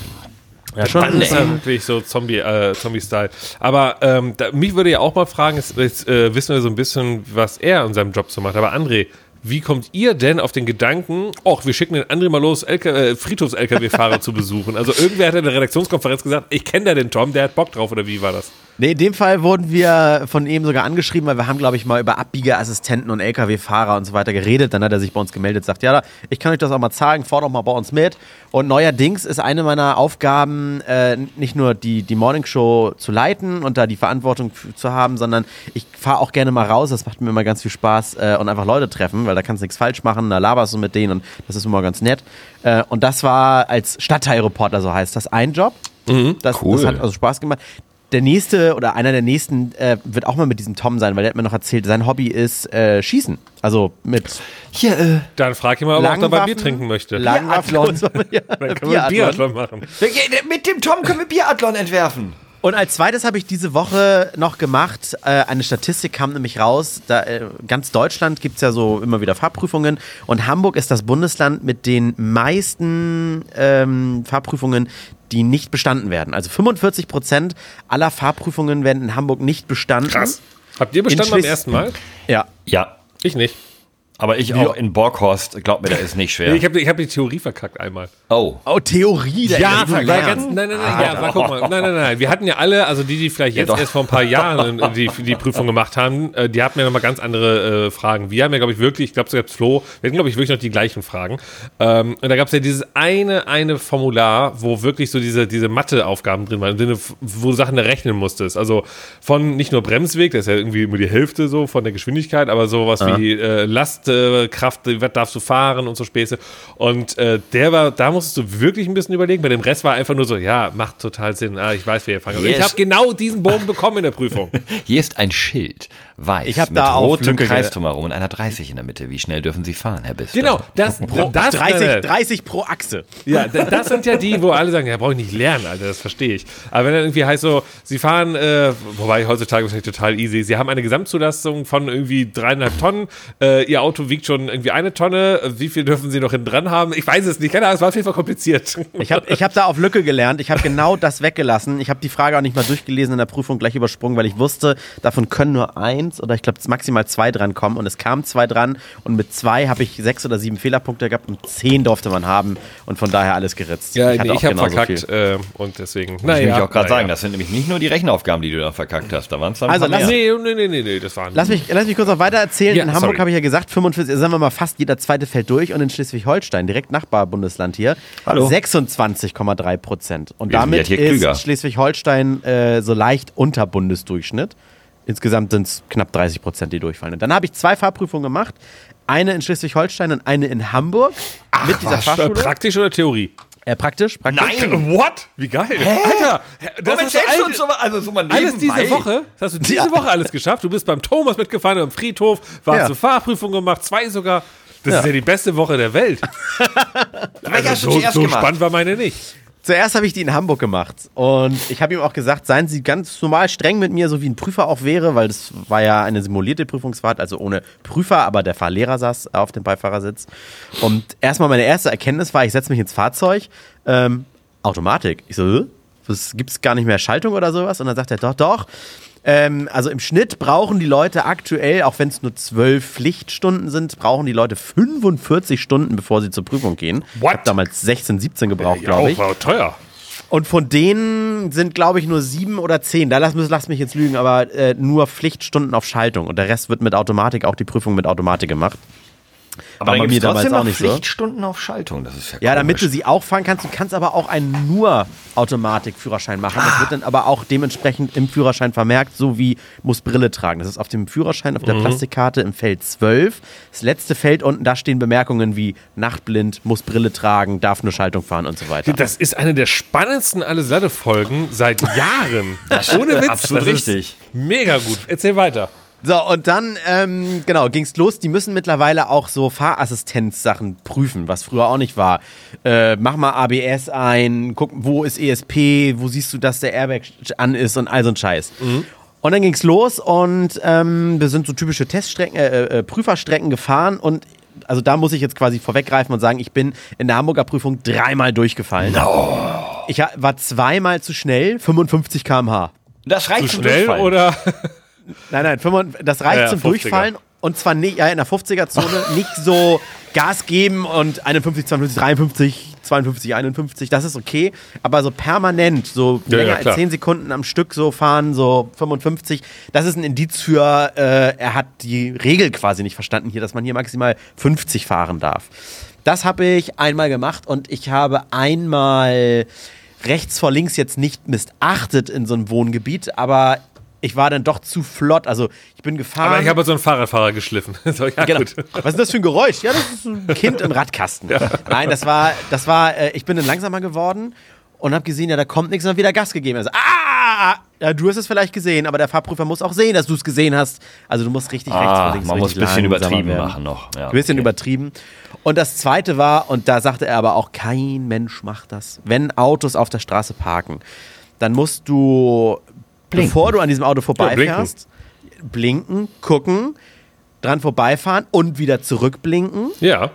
Ja, schon Das ist wirklich so Zombie, äh, Zombie-Style. Aber ähm, da, mich würde ja auch mal fragen, jetzt, jetzt äh, wissen wir so ein bisschen, was er in seinem Job so macht. Aber André, wie kommt ihr denn auf den Gedanken, ach, wir schicken den André mal los, äh, Friedhofs-LKW-Fahrer zu besuchen? Also irgendwer hat in der Redaktionskonferenz gesagt, ich kenne da den Tom, der hat Bock drauf, oder wie war das? Nee, in dem Fall wurden wir von ihm sogar angeschrieben, weil wir haben, glaube ich, mal über Abbiegeassistenten und LKW-Fahrer und so weiter geredet. Dann hat er sich bei uns gemeldet, sagt, ja, ich kann euch das auch mal zeigen, fahr doch mal bei uns mit. Und neuerdings ist eine meiner Aufgaben, äh, nicht nur die, die Morningshow zu leiten und da die Verantwortung zu haben, sondern ich fahre auch gerne mal raus, das macht mir immer ganz viel Spaß äh, und einfach Leute treffen, weil da kannst du nichts falsch machen, da laberst du mit denen und das ist immer ganz nett. Äh, und das war als Stadtteilreporter, so heißt das, ein Job. Das, Cool. das hat also Spaß gemacht. Der nächste oder einer der nächsten äh, wird auch mal mit diesem Tom sein, weil der hat mir noch erzählt, sein Hobby ist äh, Schießen. Also mit Hier, äh, Dann frag ihn mal, ob er auch dabei Bier trinken möchte. So. Ja, Dann können wir Biathlon machen. mit dem Tom können wir Biathlon entwerfen. Und als zweites habe ich diese Woche noch gemacht, äh, eine Statistik kam nämlich raus, da, äh, ganz Deutschland gibt es ja so immer wieder Fahrprüfungen und Hamburg ist das Bundesland mit den meisten ähm, Fahrprüfungen, die nicht bestanden werden. Also 45 Prozent aller Fahrprüfungen werden in Hamburg nicht bestanden. Krass. Habt ihr bestanden beim ersten Mal? Ja. Ja, Ich nicht. Aber ich auch in Borghorst, glaub mir, da ist nicht schwer. Ich habe ich hab die Theorie verkackt einmal. oh. Oh, Theorie. Der Ja, lernst. ganz, nein, nein, nein, ja, aber guck mal, nein, nein, nein. Wir hatten ja alle, also die, die vielleicht jetzt doch. erst vor ein paar Jahren die, die Prüfung gemacht haben, äh, die hatten ja nochmal ganz andere äh, Fragen. Wir haben ja, glaube ich, wirklich, ich glaube, selbst Flo, wir hatten, glaube ich, wirklich noch die gleichen Fragen. Ähm, und da gab es ja dieses eine, eine Formular, wo wirklich so diese, diese Matheaufgaben drin waren, wo du Sachen da rechnen musstest. Also von nicht nur Bremsweg, das ist ja irgendwie immer die Hälfte so von der Geschwindigkeit, aber sowas wie äh, Last, äh, Kraft, was darfst du fahren und so Späße. Und äh, der war, da musstest du wirklich ein bisschen überlegen. Bei dem Rest war einfach nur so, ja, macht total Sinn. Ah, ich weiß, wie ihr fangen. Also Yes. Ich habe genau diesen Bogen bekommen in der Prüfung. Hier ist ein Schild, weiß, Ich hab mit da rotem Kreis drumherum und einer 30 in der Mitte. Wie schnell dürfen Sie fahren, Herr Bister? genau, das, das 30, äh, 30 pro Achse. Ja, das sind ja die, wo alle sagen, ja, brauche ich nicht lernen, Alter, das verstehe ich. Aber wenn dann irgendwie heißt so, sie fahren, äh, wobei heutzutage wahrscheinlich total easy, sie haben eine Gesamtzulassung von irgendwie dreieinhalb Tonnen, äh, ihr Auto wiegt schon irgendwie eine Tonne, wie viel dürfen sie noch hinten dran haben? Ich weiß es nicht, keine Ahnung, es war auf jeden Fall kompliziert. Ich habe ich hab da auf Lücke gelernt. Ich habe genau das weggelassen. Ich habe die Frage auch nicht mal durchgelesen in der Prüfung, gleich übersprungen, weil ich wusste, davon können nur eins oder ich glaube maximal zwei dran kommen. Und es kamen zwei dran. Und mit zwei habe ich sechs oder sieben Fehlerpunkte gehabt und zehn durfte man haben. Und von daher alles geritzt. Ja, hatte nee, auch ich habe verkackt äh, und deswegen, Das will ich naja. auch gerade sagen, das sind nämlich nicht nur die Rechenaufgaben, die du da verkackt hast. Da waren es dann Also lass-. Nee, nee, nee, nee, das waren. Lass mich, lass mich kurz noch weiter erzählen. Ja, in Hamburg habe ich ja gesagt, 45, sagen wir mal fast jeder zweite fällt durch und in Schleswig-Holstein, direkt Nachbarbundesland hier, Hallo. 26,3 Prozent. Und Wir sind damit ja hier klüger. ist Schleswig-Holstein äh, so leicht unter Bundesdurchschnitt. Insgesamt sind es knapp 30 Prozent, die durchfallen. Und dann habe ich zwei Fahrprüfungen gemacht. Eine in Schleswig-Holstein und eine in Hamburg. mit dieser Fahrschule. praktisch oder Theorie? Äh, praktisch, praktisch. Nein! What? Wie geil. Alter, das Warum hast du all- so, also so mein alles diese? Woche, das hast du diese Ja. Woche alles geschafft. Du bist beim Thomas mitgefahren, am Friedhof, warst Ja. zur Fahrprüfung gemacht, zwei sogar. Das Ja. ist ja die beste Woche der Welt. Du so so spannend war meine nicht. Zuerst habe ich die in Hamburg gemacht und ich habe ihm auch gesagt, seien Sie ganz normal streng mit mir, so wie ein Prüfer auch wäre, weil das war ja eine simulierte Prüfungsfahrt, also ohne Prüfer, aber der Fahrlehrer saß auf dem Beifahrersitz. Und erstmal meine erste Erkenntnis war, ich setze mich ins Fahrzeug, ähm, Automatik. Ich so, was gibt's gar nicht mehr Schaltung oder sowas? Und dann sagt er, doch, doch. Ähm, also im Schnitt brauchen die Leute aktuell, auch wenn es nur zwölf Pflichtstunden sind, brauchen die Leute 45 Stunden, bevor sie zur Prüfung gehen. Ich What? habe damals 16, 17 gebraucht, Ja, glaube ich. war teuer. Und von denen sind, glaube ich, nur sieben oder zehn. Da lass, lass mich jetzt lügen, aber äh, nur Pflichtstunden auf Schaltung. Und der Rest wird mit Automatik, auch die Prüfung mit Automatik gemacht. Aber War dann bei mir es damals auch noch nicht so. Pflichtstunden auf Schaltung. Das ist ja Ja, damit komisch. du sie auch fahren kannst. Du kannst aber auch einen nur Automatik-Führerschein machen. Das wird dann aber auch dementsprechend im Führerschein vermerkt, so wie muss Brille tragen. Das ist auf dem Führerschein, auf der Plastikkarte im Feld 12. Das letzte Feld unten, da stehen Bemerkungen wie Nachtblind, muss Brille tragen, darf nur Schaltung fahren und so weiter. Das ist eine der spannendsten Alles Latte-Folgen seit Jahren. Ohne Witz. absolut das ist richtig. Mega gut. Erzähl weiter. So, und dann, ähm, genau, ging's los. Die müssen mittlerweile auch so Fahrassistenz-Sachen prüfen, was früher auch nicht war. Äh, mach mal ABS ein, guck, wo ist ESP, wo siehst du, dass der Airbag an ist und all so ein Scheiß. Und dann ging's los und ähm, wir sind so typische Teststrecken, äh, äh, Prüferstrecken gefahren und also da muss ich jetzt quasi vorweggreifen und sagen, ich bin in der Hamburger Prüfung dreimal durchgefallen. Ich ha- war zweimal zu schnell, 55 km/h. Das reicht Zu schnell Durchfallen. oder? Nein, nein, 55 das reicht Ja, zum 50er. Durchfallen. Und zwar nicht, ja, in der 50er-Zone, nicht so Gas geben und 51, 52, 53, 52, 51, das ist okay. Aber so permanent, so Ja, länger ja, als klar. 10 Sekunden am Stück so fahren, so 55, das ist ein Indiz für, äh, er hat die Regel quasi nicht verstanden hier, dass man hier maximal 50 fahren darf. Das habe ich einmal gemacht und ich habe einmal rechts vor links jetzt nicht missachtet in so einem Wohngebiet, aber ich war dann doch zu flott. Also ich bin gefahren. Aber ich habe so einen Fahrradfahrer geschliffen. So, ja, Genau. gut. Was ist das für ein Geräusch? Ja, das ist ein Kind im Radkasten. Nein, das war, das war, äh, ich bin dann langsamer geworden und habe gesehen, ja, da kommt nichts und hab wieder Gas gegeben. Also, ah, ja, du hast es vielleicht gesehen, aber der Fahrprüfer muss auch sehen, dass du es gesehen hast. Also du musst richtig rechts Ah, vor links man muss ein bisschen übertrieben werden. machen noch. Ja, Ein bisschen okay. übertrieben. Und das zweite war, und da sagte er aber auch, kein Mensch macht das. Wenn Autos auf der Straße parken, dann musst du, bevor du an diesem Auto vorbeifährst, blinken, gucken, dran vorbeifahren und wieder zurückblinken. Ja.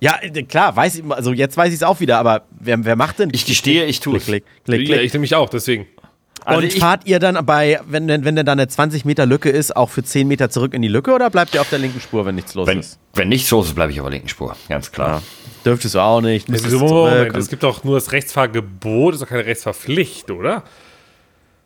Ja, äh, klar, weiß ich, also jetzt weiß ich es auch wieder, aber wer, wer macht denn? Ich gestehe, ich tue Klick, es. klick, klick, ja klick. ich nehme mich auch, deswegen. Also und ich- fahrt ihr dann bei, wenn, denn- wenn denn da eine 20 Meter Lücke ist, auch für 10 Meter zurück in die Lücke oder bleibt ihr auf der linken Spur, wenn nichts los Wenn, ist? wenn nicht so ist, bleibe ich auf der linken Spur. Ganz klar. Dürftest du auch nicht. Es Moment, es gibt doch nur das Rechtsfahrgebot, ist doch keine Rechtsfahrpflicht, oder?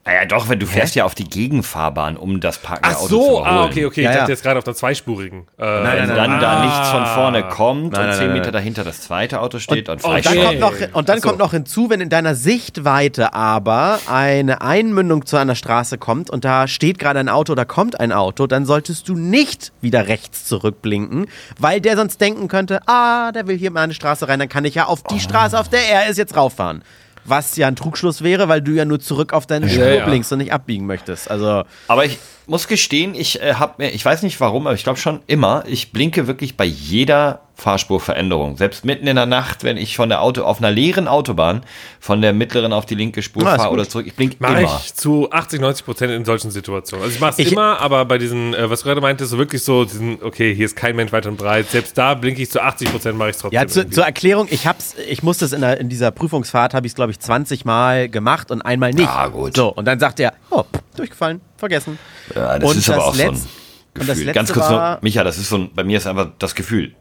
Naja, doch, wenn du fährst ja auf die Gegenfahrbahn, um das parkende Ach Auto zu so, überholen. ah, okay, okay. Ja, ich dachte ja. jetzt gerade auf der zweispurigen. Äh, nein, Wenn nein, dann nein. da nichts von vorne kommt Nein, und zehn Meter nein. dahinter das zweite Auto steht und, Und dann, Okay. kommt noch, und dann so. kommt noch hinzu, wenn in deiner Sichtweite aber eine Einmündung zu einer Straße kommt und da steht gerade ein Auto oder kommt ein Auto, dann solltest du nicht wieder rechts zurückblinken, weil der sonst denken könnte, ah, der will hier mal eine Straße rein, dann kann ich ja auf die Straße, auf der er ist, jetzt rauffahren. Was ja ein Trugschluss wäre, weil du ja nur zurück auf deine Spur blinkst und nicht abbiegen möchtest. Also, Aber ich muss gestehen, ich äh, habe mir, ich weiß nicht warum, aber ich glaube schon immer, ich blinke wirklich bei jeder Fahrspurveränderung. Selbst mitten in der Nacht, wenn ich von der Auto auf einer leeren Autobahn von der mittleren auf die linke Spur Ah, fahre oder zurück, ich blinke Mache immer. ich zu 80, 90 Prozent in solchen Situationen. Also ich mache es immer, aber bei diesen, äh, was du gerade meintest, so wirklich so, diesen, okay, hier ist kein Mensch weit und breit. Selbst da blinke ich zu 80 Prozent, mache ich es trotzdem. Ja, zu, zur Erklärung, ich hab's, ich musste es in, der, in dieser Prüfungsfahrt, habe ich es, glaube ich, 20 Mal gemacht und einmal nicht. Ah, gut. So, und dann sagt er, oh, durchgefallen, vergessen. Ja, das Und ist aber das auch so ein Letz- und das Gefühl. letzte Ganz kurz war- noch, Micha, das ist so ein, bei mir ist einfach das Gefühl.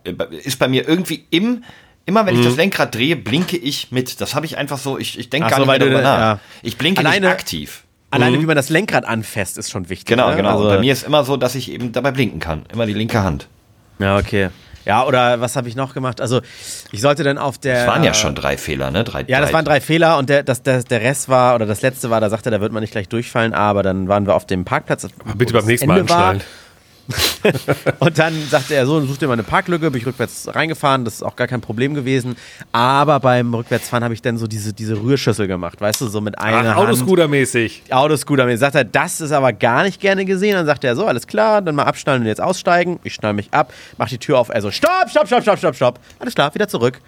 Ist bei mir irgendwie im, immer wenn ich Mhm. das Lenkrad drehe, blinke ich mit. Das habe ich einfach so, ich, ich denke gar so, nicht mehr weil du- darüber nach. ja. Ich blinke Alleine- nicht aktiv. Alleine, wie man das Lenkrad anfasst, ist schon wichtig. Genau, ne? genau. Also, bei mir ist immer so, dass ich eben dabei blinken kann. Immer die linke Hand. ja, okay. Ja, oder was habe ich noch gemacht? Also, ich sollte dann auf der. Das waren ja schon drei Fehler, ne? Drei, Ja, das waren drei Fehler und der, das, der, der Rest war, oder das letzte war, da sagte er, da wird man nicht gleich durchfallen, aber dann waren wir auf dem Parkplatz. Bitte beim nächsten Mal Ende war. Und dann sagte er so, such dir mal eine Parklücke, bin ich rückwärts reingefahren, das ist auch gar kein Problem gewesen. Aber beim Rückwärtsfahren habe ich dann so diese, diese Rührschüssel gemacht, weißt du, so mit einer Ach. Autoscooter-mäßig. Autoscooter. Mir sagt er, das ist aber gar nicht gerne gesehen. Dann sagt er so, alles klar, dann mal abschnallen und jetzt aussteigen. Ich schnall mich ab, mach die Tür auf. Er so, stopp, stopp, stopp, stopp, stopp, stopp. Alles klar, wieder zurück.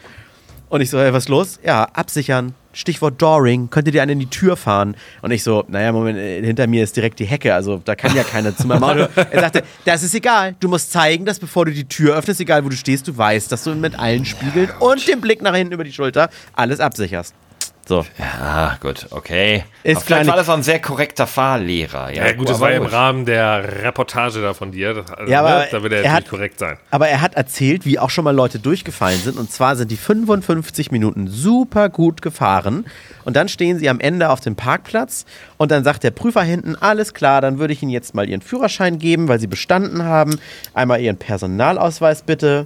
Und ich so, hey, was ist los? Ja, absichern. Stichwort Dooring. Könntet ihr einen in die Tür fahren? Und ich so, naja, Moment, äh, hinter mir ist direkt die Hecke. Also da kann ja keiner zu meinem Auto. Er sagte, das ist egal. Du musst zeigen, dass bevor du die Tür öffnest, egal wo du stehst, du weißt, dass du mit allen Spiegeln und dem Blick nach hinten über die Schulter alles absicherst. So. Ah, gut, okay. Ist Aber vielleicht war das auch ein sehr korrekter Fahrlehrer. Ja, Ja, gut, das war ja im. Rahmen der Reportage da von dir. Also, Ja, aber ne, da wird er er natürlich hat- korrekt sein. Aber er hat erzählt, wie auch schon mal Leute durchgefallen sind. Und zwar sind die 55 Minuten super gut gefahren. Und dann stehen sie am Ende auf dem Parkplatz. Und dann sagt der Prüfer hinten, alles klar, dann würde ich Ihnen jetzt mal Ihren Führerschein geben, weil Sie bestanden haben. Einmal Ihren Personalausweis bitte.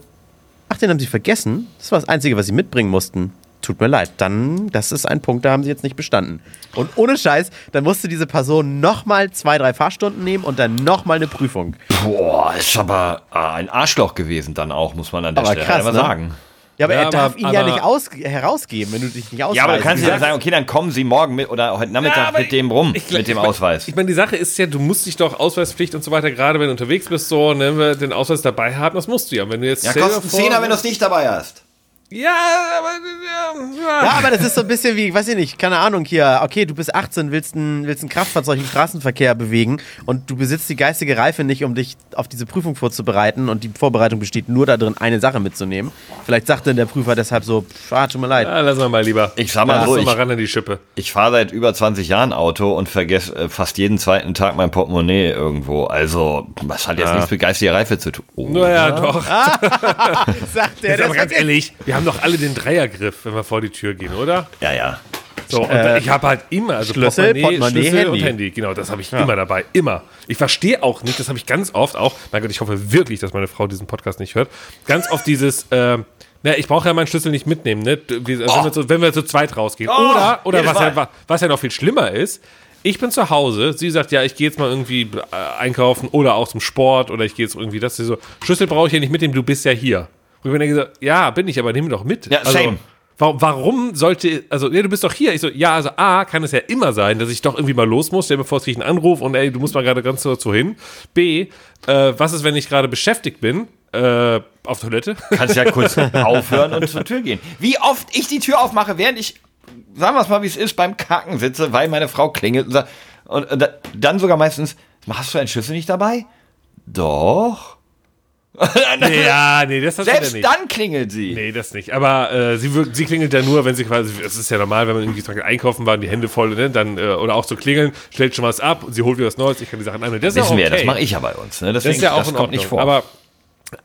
ach, den haben sie vergessen. Das war das Einzige, was sie mitbringen mussten. Tut mir leid, dann, das ist ein Punkt, da haben sie jetzt nicht bestanden. Und ohne Scheiß, dann musste diese Person nochmal zwei, drei Fahrstunden nehmen und dann nochmal eine Prüfung. Boah, ist aber ah, ein Arschloch gewesen dann auch, muss man an der Aber Stelle krass, einfach ne? sagen. Ja, aber Ja, er darf aber- ihn ja aber- nicht aus, herausgeben, wenn du dich nicht ausweist. Ja, aber du kannst ja sagen, okay, dann kommen Sie morgen mit oder heute Nachmittag Ja, mit dem rum, ich mit dem ich mein- Ausweis. Ich meine, die Sache ist ja, du musst dich doch Ausweispflicht und so weiter, gerade wenn du unterwegs bist, so, ne, wenn wir den Ausweis dabei haben, das musst du ja. Wenn du jetzt Ja, kostet vor- Zehner, wenn du es nicht dabei hast. Ja, aber ja, ja. Ja, aber das ist so ein bisschen wie, weiß ich nicht, keine Ahnung, hier, okay, du bist 18, willst ein, willst ein Kraftfahrzeug im Straßenverkehr bewegen und du besitzt die geistige Reife nicht, um dich auf diese Prüfung vorzubereiten und die Vorbereitung besteht nur darin, eine Sache mitzunehmen. Vielleicht sagt dann der Prüfer deshalb so, pff, ah, tut mir leid. Ja, lassen wir mal lieber. Ich sag mal Lass so, ich- mal ran an die Schippe. Ich fahre seit über 20 Jahren Auto und vergesse äh, fast jeden zweiten Tag mein Portemonnaie irgendwo. Also, das hat jetzt nichts mit geistiger Reife zu tun. Oh. Naja, doch. sagt der, aber der ganz ehrlich, wir haben doch alle den Dreiergriff, wenn wir vor die Tür gehen, oder? Ja, ja. So, und ich habe halt immer, also Schlüssel, Portemonnaie, Portemonnaie, Schlüssel Handy. und Handy. Genau, das habe ich immer dabei. Immer. Ich verstehe auch nicht, das habe ich ganz oft auch, mein Gott, ich hoffe wirklich, dass meine Frau diesen Podcast nicht hört, ganz oft dieses, ähm, na, ich brauche ja meinen Schlüssel nicht mitnehmen, ne? Wenn, wir so, wenn wir zu zweit rausgehen. Oh, oder, oder was ja, was ja noch viel schlimmer ist, ich bin zu Hause, sie sagt, ja, ich gehe jetzt mal irgendwie äh, einkaufen oder auch zum Sport oder ich gehe jetzt irgendwie, das ist so, Schlüssel brauche ich ja nicht mitnehmen, du bist ja hier. Und ich bin dann gesagt, ja, bin ich, aber nimm doch mit. Ja, same. Warum, warum sollte, also, ja, du bist doch hier. Ich so, ja, also A, kann es ja immer sein, dass ich doch irgendwie mal los muss, stell mir vor, es kriege einen Anruf und ey, du musst mal gerade ganz so hin. B, äh, was ist, wenn ich gerade beschäftigt bin, äh, auf Toilette? Kannst ja kurz aufhören und zur Tür gehen. Wie oft ich die Tür aufmache, während ich, sagen wir es mal, wie es ist, beim Kacken sitze, weil meine Frau klingelt und, sagt, und, und da- dann sogar meistens, hast du einen Schlüssel nicht dabei? Doch. ja, nee, das hat Selbst nicht. dann klingelt sie. Nee, das nicht. Aber äh, sie, wirkt- sie klingelt ja nur, wenn sie quasi, es ist ja normal, wenn man irgendwie Beispiel einkaufen war und die Hände voll, ne, dann, äh, oder auch zu klingeln, stellt schon was ab, sie holt wieder was Neues, ich kann die Sachen annehmen. Das ist ja Wissen auch wir, okay. das mache ich ja bei uns. Ne? Deswegen, Das ist ja auch das kommt nicht vor. Aber,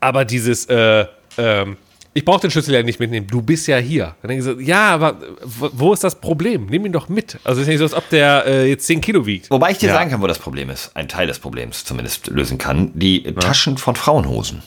aber dieses, äh, ähm, ich brauche den Schlüssel ja nicht mitnehmen. Du bist ja hier. Dann denke ich so, ja, aber wo, ist das Problem? Nimm ihn doch mit. Also es ist nicht so, als ob der äh, jetzt 10 Kilo wiegt. Wobei ich dir Ja. sagen kann, wo das Problem ist, ein Teil des Problems zumindest lösen kann, die Taschen von Frauenhosen.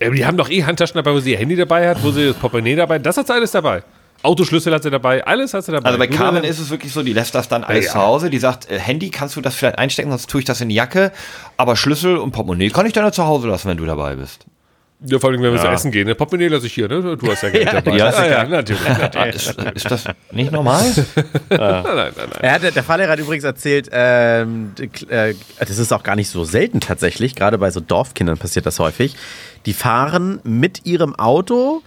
Ja, die haben doch eh Handtaschen dabei, wo sie ihr Handy dabei hat, wo sie das Portemonnaie dabei hat. Das hat sie alles dabei. Autoschlüssel hat sie dabei, alles hat sie dabei. Also bei Carmen ist es wirklich so, die lässt das dann alles Ja. zu Hause. Die sagt, äh, Handy kannst du das vielleicht einstecken, sonst tue ich das in die Jacke. Aber Schlüssel und Portemonnaie kann ich dann ja zu Hause lassen, wenn du dabei bist. Ja, vor allem, wenn wir so Ja. essen gehen. Ne? Portemonnaie lasse ich hier, ne? Du hast ja Geld dabei. ja, sicher. ja, natürlich. natürlich. Ah, ist, ist das nicht normal? nein, nein, nein, nein. Er hat, der Fahrlehrer hat übrigens erzählt, ähm, äh, das ist auch gar nicht so selten tatsächlich, gerade bei so Dorfkindern passiert das häufig. Die fahren mit ihrem Auto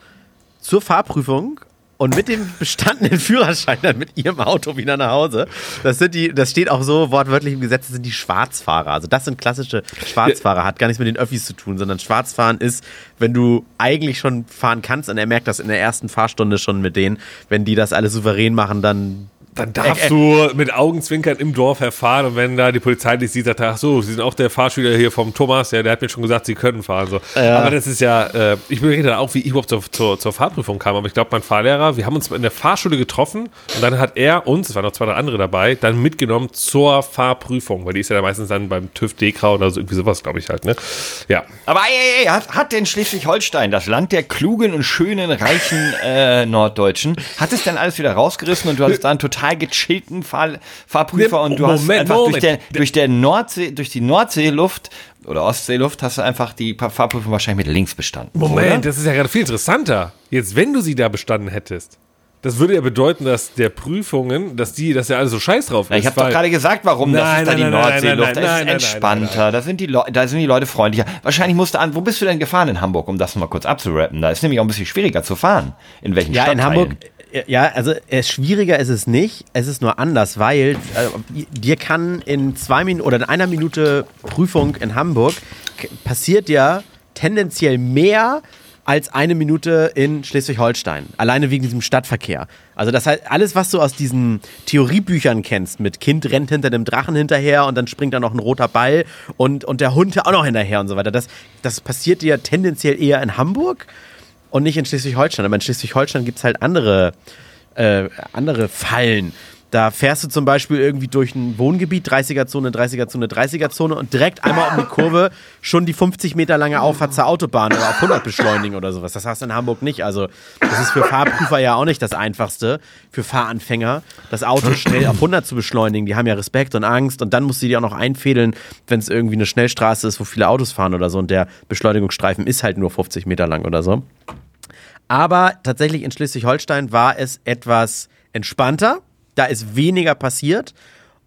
zur Fahrprüfung und mit dem bestandenen Führerschein dann mit ihrem Auto wieder nach Hause. Das sind die, das steht auch so wortwörtlich im Gesetz, das sind die Schwarzfahrer. Also das sind klassische Schwarzfahrer, hat gar nichts mit den Öffis zu tun, sondern Schwarzfahren ist, wenn du eigentlich schon fahren kannst und er merkt das in der ersten Fahrstunde schon mit denen, wenn die das alles souverän machen, dann Dann darfst du mit Augenzwinkern im Dorf erfahren und wenn da die Polizei dich sieht, sagt er, ach so, Sie sind auch der Fahrschüler hier vom Thomas, ja, der hat mir schon gesagt, Sie können fahren. So. Aber das ist ja, äh, ich überlege dann auch, wie ich überhaupt zur, zur, zur Fahrprüfung kam, aber ich glaube, mein Fahrlehrer, wir haben uns in der Fahrschule getroffen und dann hat er uns, es waren noch zwei, drei andere dabei, dann mitgenommen zur Fahrprüfung, weil die ist ja dann meistens dann beim TÜV Dekra oder so irgendwie sowas, glaube ich halt, ne? Ja. Aber ey, ey, ey, hat, hat denn Schleswig-Holstein, das Land der klugen und schönen, reichen äh, Norddeutschen, hat es denn alles wieder rausgerissen und du hattest da einen total gechillten Fahr Fahrprüfer und du hast Moment, einfach durch, Moment. der, durch, der Nordsee, durch die Nordseeluft oder Ostseeluft hast du einfach die Fahrprüfung wahrscheinlich mit links bestanden. Moment, oder? das ist ja gerade viel interessanter. Jetzt, wenn du sie da bestanden hättest, das würde ja bedeuten, dass der Prüfungen, dass die, dass ja alles so scheiß drauf ist. Ja, ich habe doch gerade gesagt, warum. das Nein, ist da nein, die nein, nein, Nordseeluft. Da ist nein, entspannter. Da, sind die da sind die Leute freundlicher. Wahrscheinlich musst du an. Wo bist du denn gefahren in Hamburg, um das mal kurz abzurappen? Da ist nämlich auch ein bisschen schwieriger zu fahren. In welchen Ja, in Stadtteilen? Hamburg. Ja, also es schwieriger ist es nicht. Es ist nur anders, weil äh, dir kann in zwei Minuten oder in einer Minute Prüfung in Hamburg passiert ja tendenziell mehr als eine Minute in Schleswig-Holstein. Alleine wegen diesem Stadtverkehr. Also das heißt, alles, was du aus diesen Theoriebüchern kennst, mit Kind rennt hinter dem Drachen hinterher und dann springt da noch ein roter Ball und, und der Hund auch noch hinterher und so weiter. Das, das passiert dir tendenziell eher in Hamburg und nicht in Schleswig-Holstein. Aber in Schleswig-Holstein gibt es halt andere, äh, andere Fallen. Da fährst du zum Beispiel irgendwie durch ein Wohngebiet, 30er-Zone, 30er-Zone, 30er-Zone und direkt einmal um die Kurve schon die 50 Meter lange Auffahrt zur Autobahn oder auf 100 beschleunigen oder sowas. Das hast du in Hamburg nicht. Also das ist für Fahrprüfer ja auch nicht das Einfachste, für Fahranfänger, das Auto schnell auf 100 zu beschleunigen. Die haben ja Respekt und Angst und dann musst du die auch noch einfädeln, wenn es irgendwie eine Schnellstraße ist, wo viele Autos fahren oder so und der Beschleunigungsstreifen ist halt nur 50 Meter lang oder so. Aber tatsächlich in Schleswig-Holstein war es etwas entspannter. Da ist weniger passiert.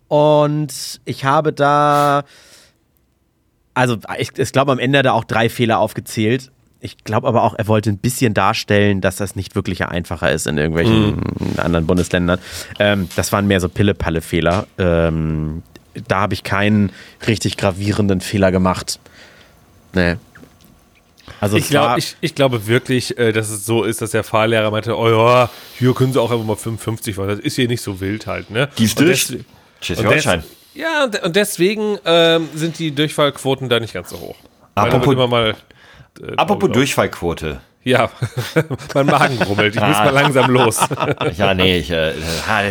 Und ich habe da, also ich, ich glaube, am Ende hat er auch drei Fehler aufgezählt. Ich glaube aber auch, er wollte ein bisschen darstellen, dass das nicht wirklich einfacher ist in irgendwelchen Mhm. anderen Bundesländern. Ähm, das waren mehr so Pille-Palle-Fehler. Ähm, da habe ich keinen richtig gravierenden Fehler gemacht. Nee. Also Ich, glaub, ich, ich glaube wirklich, äh, dass es so ist, dass der Fahrlehrer meinte, oh ja, hier können sie auch einfach mal 55 fahren. Das ist hier nicht so wild halt, ne? Und durch. und des- Ja, und, deswegen ähm, sind die Durchfallquoten da nicht ganz so hoch. Weil Apropos- mal. Äh, Apropos Durchfallquote. Ja, mein Magen grummelt. Ich muss mal langsam los. Ja, nee, ich, äh,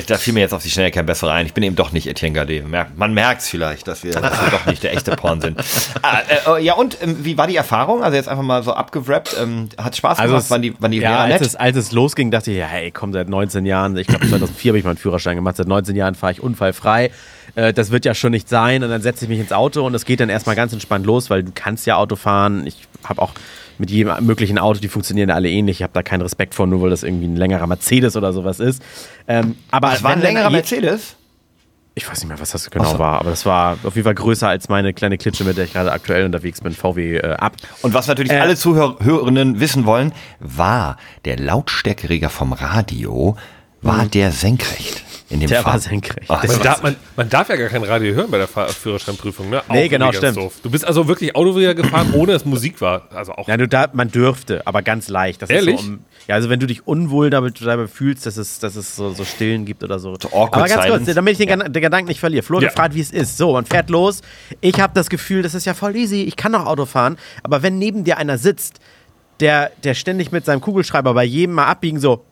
da fiel mir jetzt auf die Schnelle kein besserer ein. Ich bin eben doch nicht Etienne. Merk, man merkt es vielleicht, dass wir, dass wir doch nicht der echte Porn sind. Ah, äh, äh, ja, und ähm, wie war die Erfahrung? Also jetzt einfach mal so abgewrappt. Ähm, hat Spaß gemacht? es- waren die, waren die ja, als es, als es losging, dachte ich, ja, hey, komm, seit 19 Jahren, ich glaube 2004 habe ich meinen Führerschein gemacht, seit 19 Jahren fahre ich unfallfrei. Äh, das wird ja schon nicht sein. Und dann setze ich mich ins Auto und es geht dann erstmal ganz entspannt los, weil du kannst ja Auto fahren. Ich habe auch mit jedem möglichen Auto, die funktionieren alle ähnlich. Ich habe da keinen Respekt vor, nur weil das irgendwie ein längerer Mercedes oder sowas ist. Ähm, aber das war ein längerer Mercedes? Ich weiß nicht mehr, was das genau war, aber das war auf jeden Fall größer als meine kleine Klitsche, mit der ich gerade aktuell unterwegs bin, VW äh, ab. Und was natürlich Äh, alle Zuhörerinnen wissen wollen, war der Lautstärkeregler vom Radio, war der senkrecht in dem Der Fall. war senkrecht. Ach, Man darf, man, man darf ja gar kein Radio hören bei der Fahr Führerscheinprüfung, ne? Auch Nee, genau, stimmt. doof. Du bist also wirklich Auto wieder gefahren, ohne dass Musik war. Also auch. Ja, du da, man dürfte, aber ganz leicht. Das Ehrlich? Ist so um, ja, also wenn du dich unwohl damit, dabei fühlst, dass es, dass es so, so Stillen gibt oder so. aber ganz silence. kurz, damit ich den, Gan- den Gedanken nicht verliere. Flo Ja. gefragt, wie es ist. So, man fährt los. Ich habe das Gefühl, das ist ja voll easy. Ich kann noch Auto fahren. Aber wenn neben dir einer sitzt, der, der ständig mit seinem Kugelschreiber bei jedem mal abbiegen so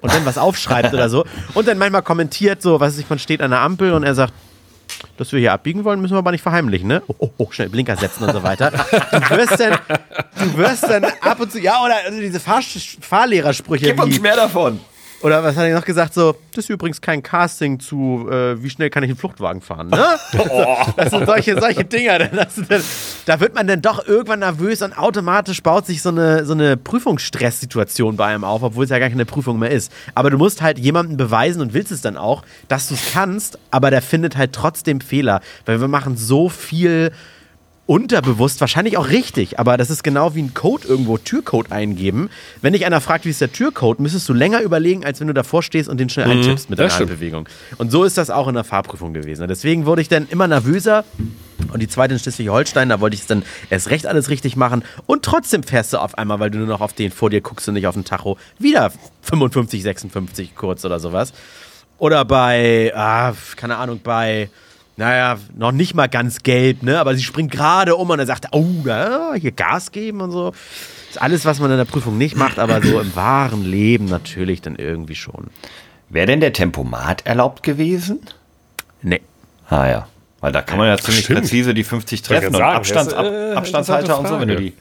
und dann was aufschreibt oder so und dann manchmal kommentiert so, was ich, man steht an der Ampel und er sagt, dass wir hier abbiegen wollen, müssen wir aber nicht verheimlichen, ne? Oh, oh, oh schnell Blinker setzen und so weiter. Du wirst dann, du wirst dann ab und zu, ja, oder also diese Fahr Fahrlehrersprüche Gib uns mehr davon. oder was hat er noch gesagt, so, das ist übrigens kein Casting zu, äh, wie schnell kann ich einen Fluchtwagen fahren, ne? Das sind solche, solche Dinger. Das sind dann, da wird man dann doch irgendwann nervös und automatisch baut sich so eine, so eine Prüfungsstresssituation bei einem auf, obwohl es ja gar keine Prüfung mehr ist. Aber du musst halt jemandem beweisen und willst es dann auch, dass du es kannst, aber der findet halt trotzdem Fehler. Weil wir machen so viel unterbewusst, wahrscheinlich auch richtig, aber das ist genau wie ein Code irgendwo, Türcode eingeben. Wenn dich einer fragt, wie ist der Türcode, müsstest du länger überlegen, als wenn du davor stehst und den schnell eintippst mit stimmt. Handbewegung. Und so ist das auch in der Fahrprüfung gewesen. Deswegen wurde ich dann immer nervöser. Und die zweite in Schleswig-Holstein, da wollte ich es dann erst recht alles richtig machen. Und trotzdem fährst du auf einmal, weil du nur noch auf den vor dir guckst und nicht auf den Tacho, wieder 55, 56 kurz oder sowas. Oder bei, ah, keine Ahnung, bei, naja, noch nicht mal ganz gelb, ne? Aber sie springt gerade um und er sagt, oh, hier Gas geben und so. Das ist alles, was man in der Prüfung nicht macht, aber so im wahren Leben natürlich dann irgendwie schon. Wäre denn der Tempomat erlaubt gewesen? Nee. Ah ja. Weil da kann man ja ziemlich stimmt. präzise die 50 Wollte ich treffen und sagen, Abstands, das äh, Abstandshalter und so, wenn du die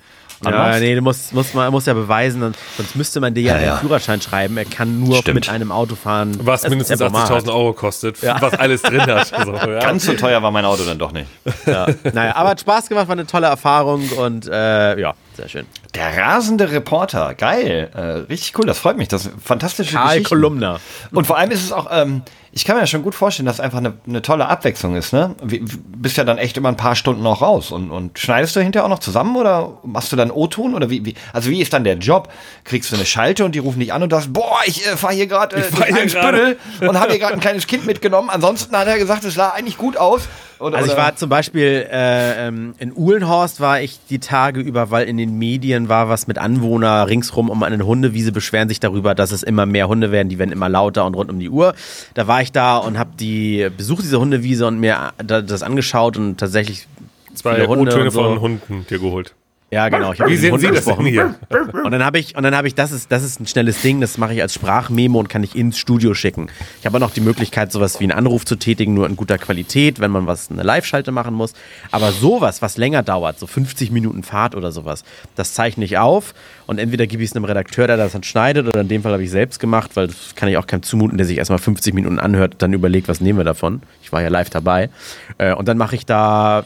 Ja, nee, du musst, musst man, muss ja beweisen, und sonst müsste man dir ja, Ja, ja. einen Führerschein schreiben. Er kann nur Stimmt. mit einem Auto fahren. Was mindestens Tempomat 80.000 Euro kostet, was alles drin hat. So, ja. Ganz so teuer war mein Auto dann doch nicht. Ja. Naja, aber hat Spaß gemacht, war eine tolle Erfahrung und äh, ja, sehr schön. Der rasende Reporter, geil, äh, richtig cool, das freut mich, das fantastische Karl Geschichte. Kolumna. Und vor allem ist es auch, ähm, ich kann mir ja schon gut vorstellen, dass es einfach eine, eine tolle Abwechslung ist, ne? Wie, bist ja dann echt immer ein paar Stunden auch raus und, und schneidest du hinterher auch noch zusammen oder machst du dann O-Ton oder wie, wie, also wie ist dann der Job? Kriegst du eine Schalte und die rufen dich an und du sagst, boah, ich äh, fahre hier gerade äh, Ich fahr durch hier einen gerade. Spüttel und habe hier gerade ein kleines Kind mitgenommen. Ansonsten hat er gesagt, es sah eigentlich gut aus. Oder, Also ich war zum Beispiel äh, ähm, in Uhlenhorst war ich die Tage über, weil in den Medien war was mit Anwohner ringsrum um eine Hundewiese beschweren sich darüber, dass es immer mehr Hunde werden, die werden immer lauter und rund um die Uhr. Da war ich da und habe die besucht diese Hundewiese und mir da- das angeschaut und tatsächlich Zwei viele Hunde O-Töne und so. von Hunden dir geholt. Ja, genau. Ich Wie sehen Sie das denn hier? Und dann habe ich, und dann habe ich, das ist, das ist ein schnelles Ding, das mache ich als Sprachmemo und kann ich ins Studio schicken. Ich habe auch noch die Möglichkeit, sowas wie einen Anruf zu tätigen, nur in guter Qualität, wenn man was, eine Live-Schalte machen muss. Aber sowas, was länger dauert, so 50 Minuten Fahrt oder sowas, das zeichne ich auf und entweder gebe ich es einem Redakteur, der das dann schneidet, oder in dem Fall habe ich selbst gemacht, weil das kann ich auch keinem zumuten, der sich erstmal 50 Minuten anhört, dann überlegt, was nehmen wir davon. Ich war ja live dabei. Äh, Und dann mache ich da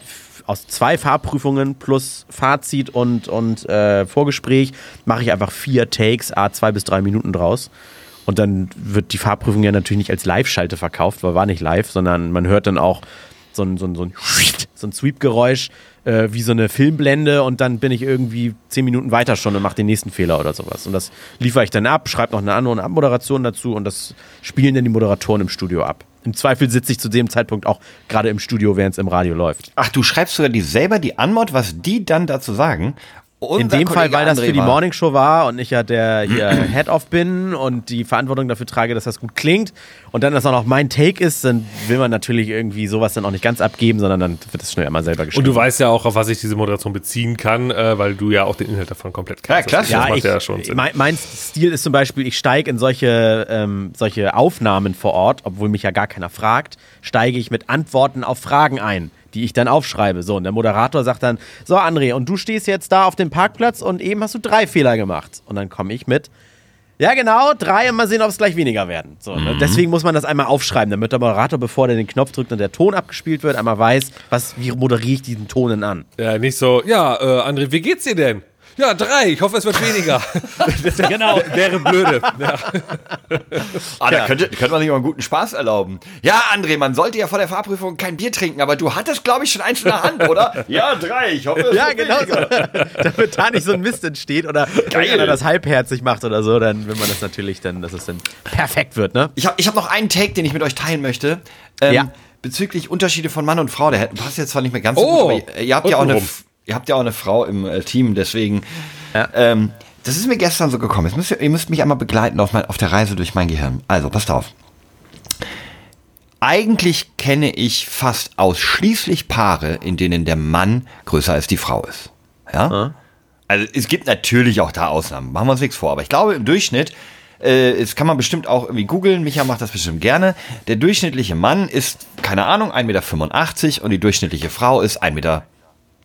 aus zwei Fahrprüfungen plus Fazit und, und äh, Vorgespräch mache ich einfach vier Takes, a zwei bis drei Minuten draus. Und dann wird die Fahrprüfung ja natürlich nicht als Live-Schalte verkauft, weil war nicht live, sondern man hört dann auch so ein, so ein, so ein, so ein Sweep-Geräusch äh, wie so eine Filmblende und dann bin ich irgendwie zehn Minuten weiter schon und mache den nächsten Fehler oder sowas. Und das liefere ich dann ab, schreibe noch eine andere Abmoderation dazu und das spielen dann die Moderatoren im Studio ab. Im Zweifel sitze ich zu dem Zeitpunkt auch gerade im Studio, während es im Radio läuft. Ach, du schreibst sogar die selber die Anmod, was die dann dazu sagen? Unser In dem Fall, weil das André für die war- Morningshow war und ich ja der hier Head-Off bin und die Verantwortung dafür trage, dass das gut klingt und dann das auch noch mein Take ist, dann will man natürlich irgendwie sowas dann auch nicht ganz abgeben, sondern dann wird das schnell einmal selber geschrieben. Und du weißt ja auch, auf was ich diese Moderation beziehen kann, äh, weil du ja auch den Inhalt davon komplett Ja, kennst. klasse. Das ja, macht ich, ja schon Sinn. mein, mein Stil ist zum Beispiel, ich steige in solche, ähm, solche Aufnahmen vor Ort, obwohl mich ja gar keiner fragt, steige ich mit Antworten auf Fragen ein, die ich dann aufschreibe. So, und der Moderator sagt dann, so André, und du stehst jetzt da auf dem Parkplatz und eben hast du drei Fehler gemacht. Und dann komme ich mit, ja genau, drei und mal sehen, ob es gleich weniger werden. So, ne? Deswegen muss man das einmal aufschreiben, damit der Moderator, bevor der den Knopf drückt und der Ton abgespielt wird, einmal weiß, was, wie moderiere ich diesen Ton denn an. Ja, nicht so, ja, äh, André, wie geht's dir denn? Ja, drei, ich hoffe, es wird weniger. genau. Wäre blöde. Ja. Ah, da könnte, könnte man sich mal einen guten Spaß erlauben. Ja, André, man sollte ja vor der Fahrprüfung kein Bier trinken, aber du hattest, glaube ich, schon eins in der Hand, oder? ja, drei. Ich hoffe, es Ja, wird genau weniger. so. Damit da nicht so ein Mist entsteht oder einer das halbherzig macht oder so, dann will man das natürlich dann, dass es dann perfekt wird, ne? Ich habe ich hab noch einen Take, den ich mit euch teilen möchte. Ähm, Ja. Bezüglich Unterschiede von Mann und Frau. Der passt jetzt zwar nicht mehr ganz so Oh, gut, aber ihr habt, ja auch eine. Ihr habt ja auch eine Frau im äh, Team, deswegen. Ja. Ähm, das ist mir gestern so gekommen. Müsst ihr, ihr müsst mich einmal begleiten auf, mein, auf der Reise durch mein Gehirn. Also, passt auf. Eigentlich kenne ich fast ausschließlich Paare, in denen der Mann größer als die Frau ist. Ja? Also es gibt natürlich auch da Ausnahmen, machen wir uns nichts vor. Aber ich glaube im Durchschnitt, äh, das kann man bestimmt auch irgendwie googeln, Micha macht das bestimmt gerne. Der durchschnittliche Mann ist, keine Ahnung, 1,85 Meter und die durchschnittliche Frau ist 1,73 Meter.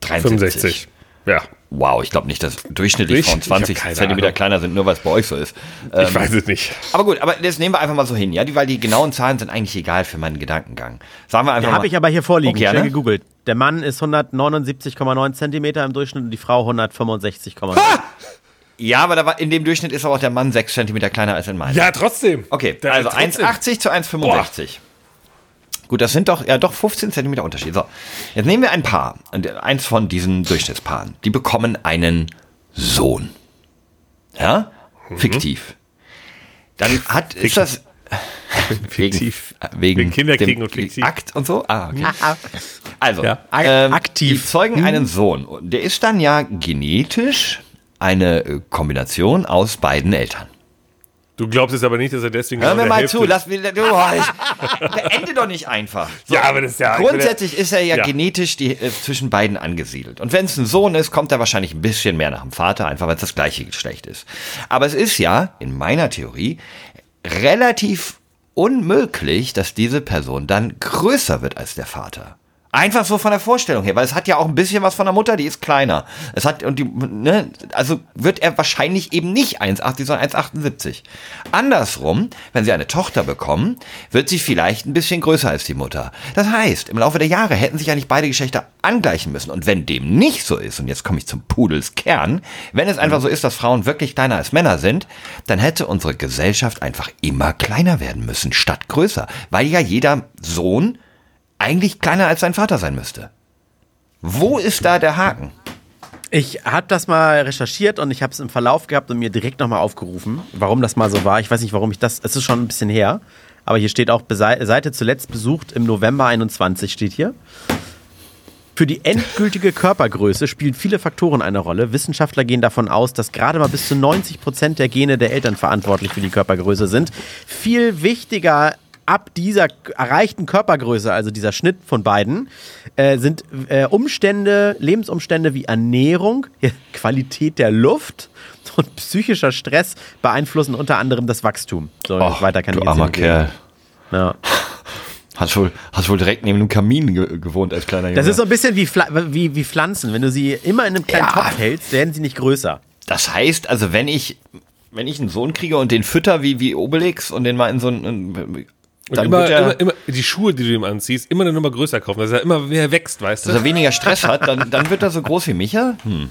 65. Ja. Wow, ich glaube nicht, dass durchschnittlich Ich? Frauen Ich hab 20 keine Zentimeter Ahnung. kleiner sind, nur weil es bei euch so ist. Ich weiß es nicht. Aber gut, aber das nehmen wir einfach mal so hin, ja, die, weil die genauen Zahlen sind eigentlich egal für meinen Gedankengang. Sagen wir einfach mal. Habe ich aber hier vorliegen, Okay, schnell ne? gegoogelt. Der Mann ist 179,9 Zentimeter im Durchschnitt und die Frau 165,9. Ja, aber da war, in dem Durchschnitt ist aber auch der Mann 6 Zentimeter kleiner als in meinem. Ja, trotzdem. Okay, Der- also trotzdem. 1,80 zu 1,65. Gut, das sind doch, ja doch 15 Zentimeter Unterschied. So, jetzt nehmen wir ein Paar, und eins von diesen Durchschnittspaaren. Die bekommen einen Sohn. Ja? Mhm. Fiktiv. Dann hat, ist das... Fiktiv. Wegen, wegen Wegen Kinder dem kriegen und fiktiv. Akt und so? Ah, okay. Also, Ja. ähm, Aktiv. Die zeugen Mhm. einen Sohn. Und Der ist dann ja genetisch eine Kombination aus beiden Eltern. Du glaubst jetzt aber nicht, dass er deswegen Hör genau mir mal Hälfte- zu, lass mich, oh, ich, beende doch nicht einfach. So, Ja, aber das ist ja- Grundsätzlich ist er ja, Ja. genetisch die, äh, zwischen beiden angesiedelt. Und wenn es ein Sohn ist, kommt er wahrscheinlich ein bisschen mehr nach dem Vater, einfach weil es das gleiche Geschlecht ist. Aber es ist ja, in meiner Theorie, relativ unmöglich, dass diese Person dann größer wird als der Vater. Einfach so von der Vorstellung her, weil es hat ja auch ein bisschen was von der Mutter, die ist kleiner. Es hat, und die, ne, also wird er wahrscheinlich eben nicht 1,80, sondern 1,78. Andersrum, wenn sie eine Tochter bekommen, wird sie vielleicht ein bisschen größer als die Mutter. Das heißt, im Laufe der Jahre hätten sich eigentlich beide Geschlechter angleichen müssen. Und wenn dem nicht so ist, und jetzt komme ich zum Pudels Kern, wenn es einfach so ist, dass Frauen wirklich kleiner als Männer sind, dann hätte unsere Gesellschaft einfach immer kleiner werden müssen, statt größer. Weil ja jeder Sohn eigentlich kleiner als sein Vater sein müsste. Wo ist da der Haken? Ich habe das mal recherchiert und ich habe es im Verlauf gehabt und mir direkt nochmal aufgerufen, warum das mal so war. Ich weiß nicht, warum ich das. Es ist schon ein bisschen her. Aber hier steht auch Seite zuletzt besucht im November 21 steht hier. Für die endgültige Körpergröße spielen viele Faktoren eine Rolle. Wissenschaftler gehen davon aus, dass gerade mal bis zu 90 Prozent der Gene der Eltern verantwortlich für die Körpergröße sind. Viel wichtiger ab dieser erreichten Körpergröße, also dieser Schnitt von beiden, äh, sind äh, Umstände, Lebensumstände wie Ernährung, Qualität der Luft und psychischer Stress beeinflussen unter anderem das Wachstum. So, Och, weiter kann du ich armer. Kerl. Ja. Hast wohl, hast wohl direkt neben einem Kamin ge gewohnt als kleiner Junge. Das ist so ein bisschen wie, Pfla wie, wie Pflanzen. Wenn du sie immer in einem kleinen Ja. Topf hältst, werden sie nicht größer. Das heißt, also wenn ich, wenn ich einen Sohn kriege und den fütter wie, wie Obelix und den mal in so einen, Und dann immer, wird er, immer, immer die Schuhe, die du ihm anziehst, immer eine Nummer größer kaufen, dass er immer mehr wächst, weißt du? dass er weniger Stress hat, dann, dann wird er so groß wie Micha. Hm.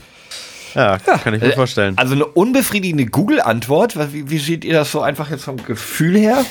Ja, kann ich mir vorstellen. Also eine unbefriedigende Google-Antwort. Wie, wie seht ihr das so einfach jetzt vom Gefühl her?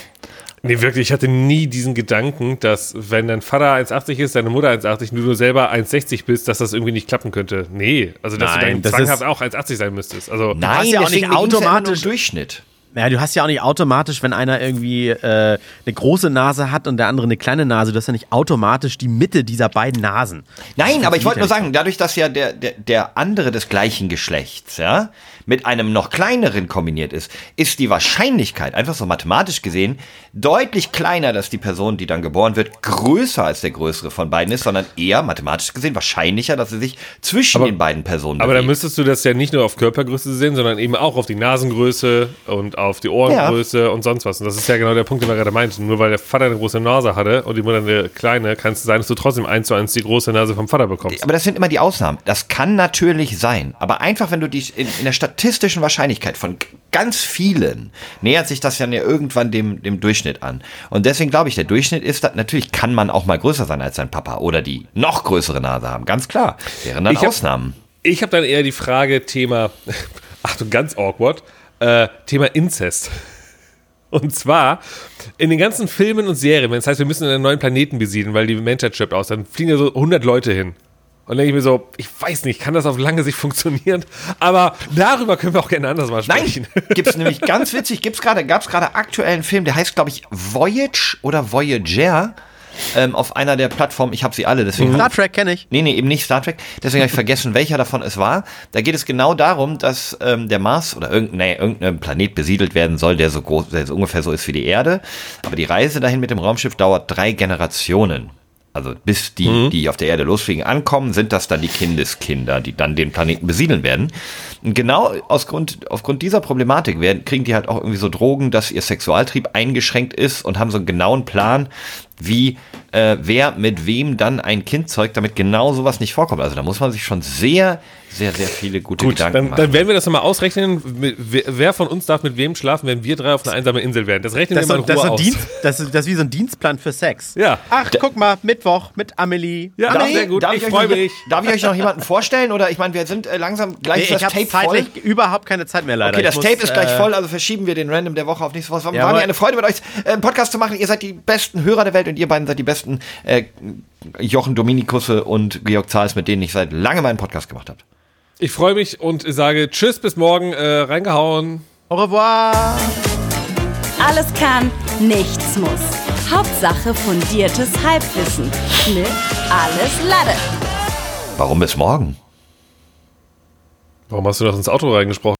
Nee, wirklich, ich hatte nie diesen Gedanken, dass wenn dein Vater 1,80 ist, deine Mutter 1,80 und du nur selber 1,60 bist, dass das irgendwie nicht klappen könnte. Nee, also dass Nein, du dann das zwanghaft ist- auch 1,80 sein müsstest. Also, Nein, ja auch nicht ging's ja nur um automatisch- Durchschnitt. Ja, du hast ja auch nicht automatisch, wenn einer irgendwie äh, eine große Nase hat und der andere eine kleine Nase, du hast ja nicht automatisch die Mitte dieser beiden Nasen. Nein, aber ich wollte nur sagen, dadurch, dass ja der, der, der andere des gleichen Geschlechts, ja, mit einem noch kleineren kombiniert ist, ist die Wahrscheinlichkeit, einfach so mathematisch gesehen, deutlich kleiner, dass die Person, die dann geboren wird, größer als der größere von beiden ist, sondern eher mathematisch gesehen wahrscheinlicher, dass sie sich zwischen Aber- den beiden Personen aber dann bewegt. müsstest du das ja nicht nur auf Körpergröße sehen, sondern eben auch auf die Nasengröße und auf die Ohrengröße und sonst was. Und das ist ja genau der Punkt, den wir gerade meinten. Nur weil der Vater eine große Nase hatte und die Mutter eine kleine, kann es sein, dass du trotzdem eins zu eins die große Nase vom Vater bekommst. Aber das sind immer die Ausnahmen. Das kann natürlich sein. Aber einfach, wenn du dich in, in der statistischen Wahrscheinlichkeit von ganz vielen nähert sich das ja irgendwann dem, dem Durchschnitt an. Und deswegen glaube ich, der Durchschnitt ist, dass, natürlich kann man auch mal größer sein als sein Papa oder die noch größere Nase haben. Ganz klar. Wären dann Ich hab- Ausnahmen. Ich habe dann eher die Frage, Thema, Achtung, ganz awkward, äh, Thema Inzest. Und zwar, in den ganzen Filmen und Serien, wenn es heißt, wir müssen einen neuen Planeten besiedeln, weil die Menschheit stirbt aus, dann fliegen ja so 100 Leute hin. Und dann denke ich mir so, ich weiß nicht, kann das auf lange Sicht funktionieren? Aber darüber können wir auch gerne anders mal sprechen. Nein, gibt's nämlich ganz witzig, gibt's gerade, gab's gerade aktuell einen Film, der heißt, glaube ich, Voyage oder Voyager ähm, auf einer der Plattformen. Ich habe sie alle, deswegen Star Trek kenne ich. Nee, nee, eben nicht Star Trek. Deswegen habe ich vergessen, welcher davon es war. Da geht es genau darum, dass ähm, der Mars oder irgendein, nee, irgendein Planet besiedelt werden soll, der so groß, der so ungefähr so ist wie die Erde. Aber die Reise dahin mit dem Raumschiff dauert drei Generationen. Also bis die, die auf der Erde losfliegen, ankommen, sind das dann die Kindeskinder, die dann den Planeten besiedeln werden. Und genau aus Grund, aufgrund dieser Problematik werden, kriegen die halt auch irgendwie so Drogen, dass ihr Sexualtrieb eingeschränkt ist und haben so einen genauen Plan, wie äh, wer mit wem dann ein Kind zeugt, damit genau sowas nicht vorkommt. Also da muss man sich schon sehr, sehr, sehr viele gute Gut, Gedanken dann, machen. dann werden wir das nochmal ausrechnen. Wer von uns darf mit wem schlafen, wenn wir drei auf eine einsame Insel werden? Das rechnen Das ist, wir mal das, in Ruhe so aus. Dienst, das, ist, das ist wie so ein Dienstplan für Sex. Ja. Ach, guck mal, Mittwoch mit Amelie. Ja, Amelie. sehr gut. Darf ich euch freue noch- mich. Darf ich euch noch jemanden vorstellen? Oder ich meine, wir sind äh, langsam gleich Nee, ich das habe Tape voll. zeitlich überhaupt keine Zeit mehr leider. Okay, das Ich Tape muss, ist gleich äh, voll, also verschieben wir den Random der Woche auf nächste Woche. War mir eine Freude mit euch, äh, einen Podcast zu machen. Ihr seid die besten Hörer der Welt und ihr beiden seid die besten äh, Jochen Dominikusse und Georg Zahls, mit denen ich seit langem einen Podcast gemacht habe. Ich freue mich und sage Tschüss, bis morgen. Äh, reingehauen. Au revoir. Alles kann, nichts muss. Hauptsache fundiertes Halbwissen mit Alles Lade. Warum bis morgen? Warum hast du das ins Auto reingesprochen?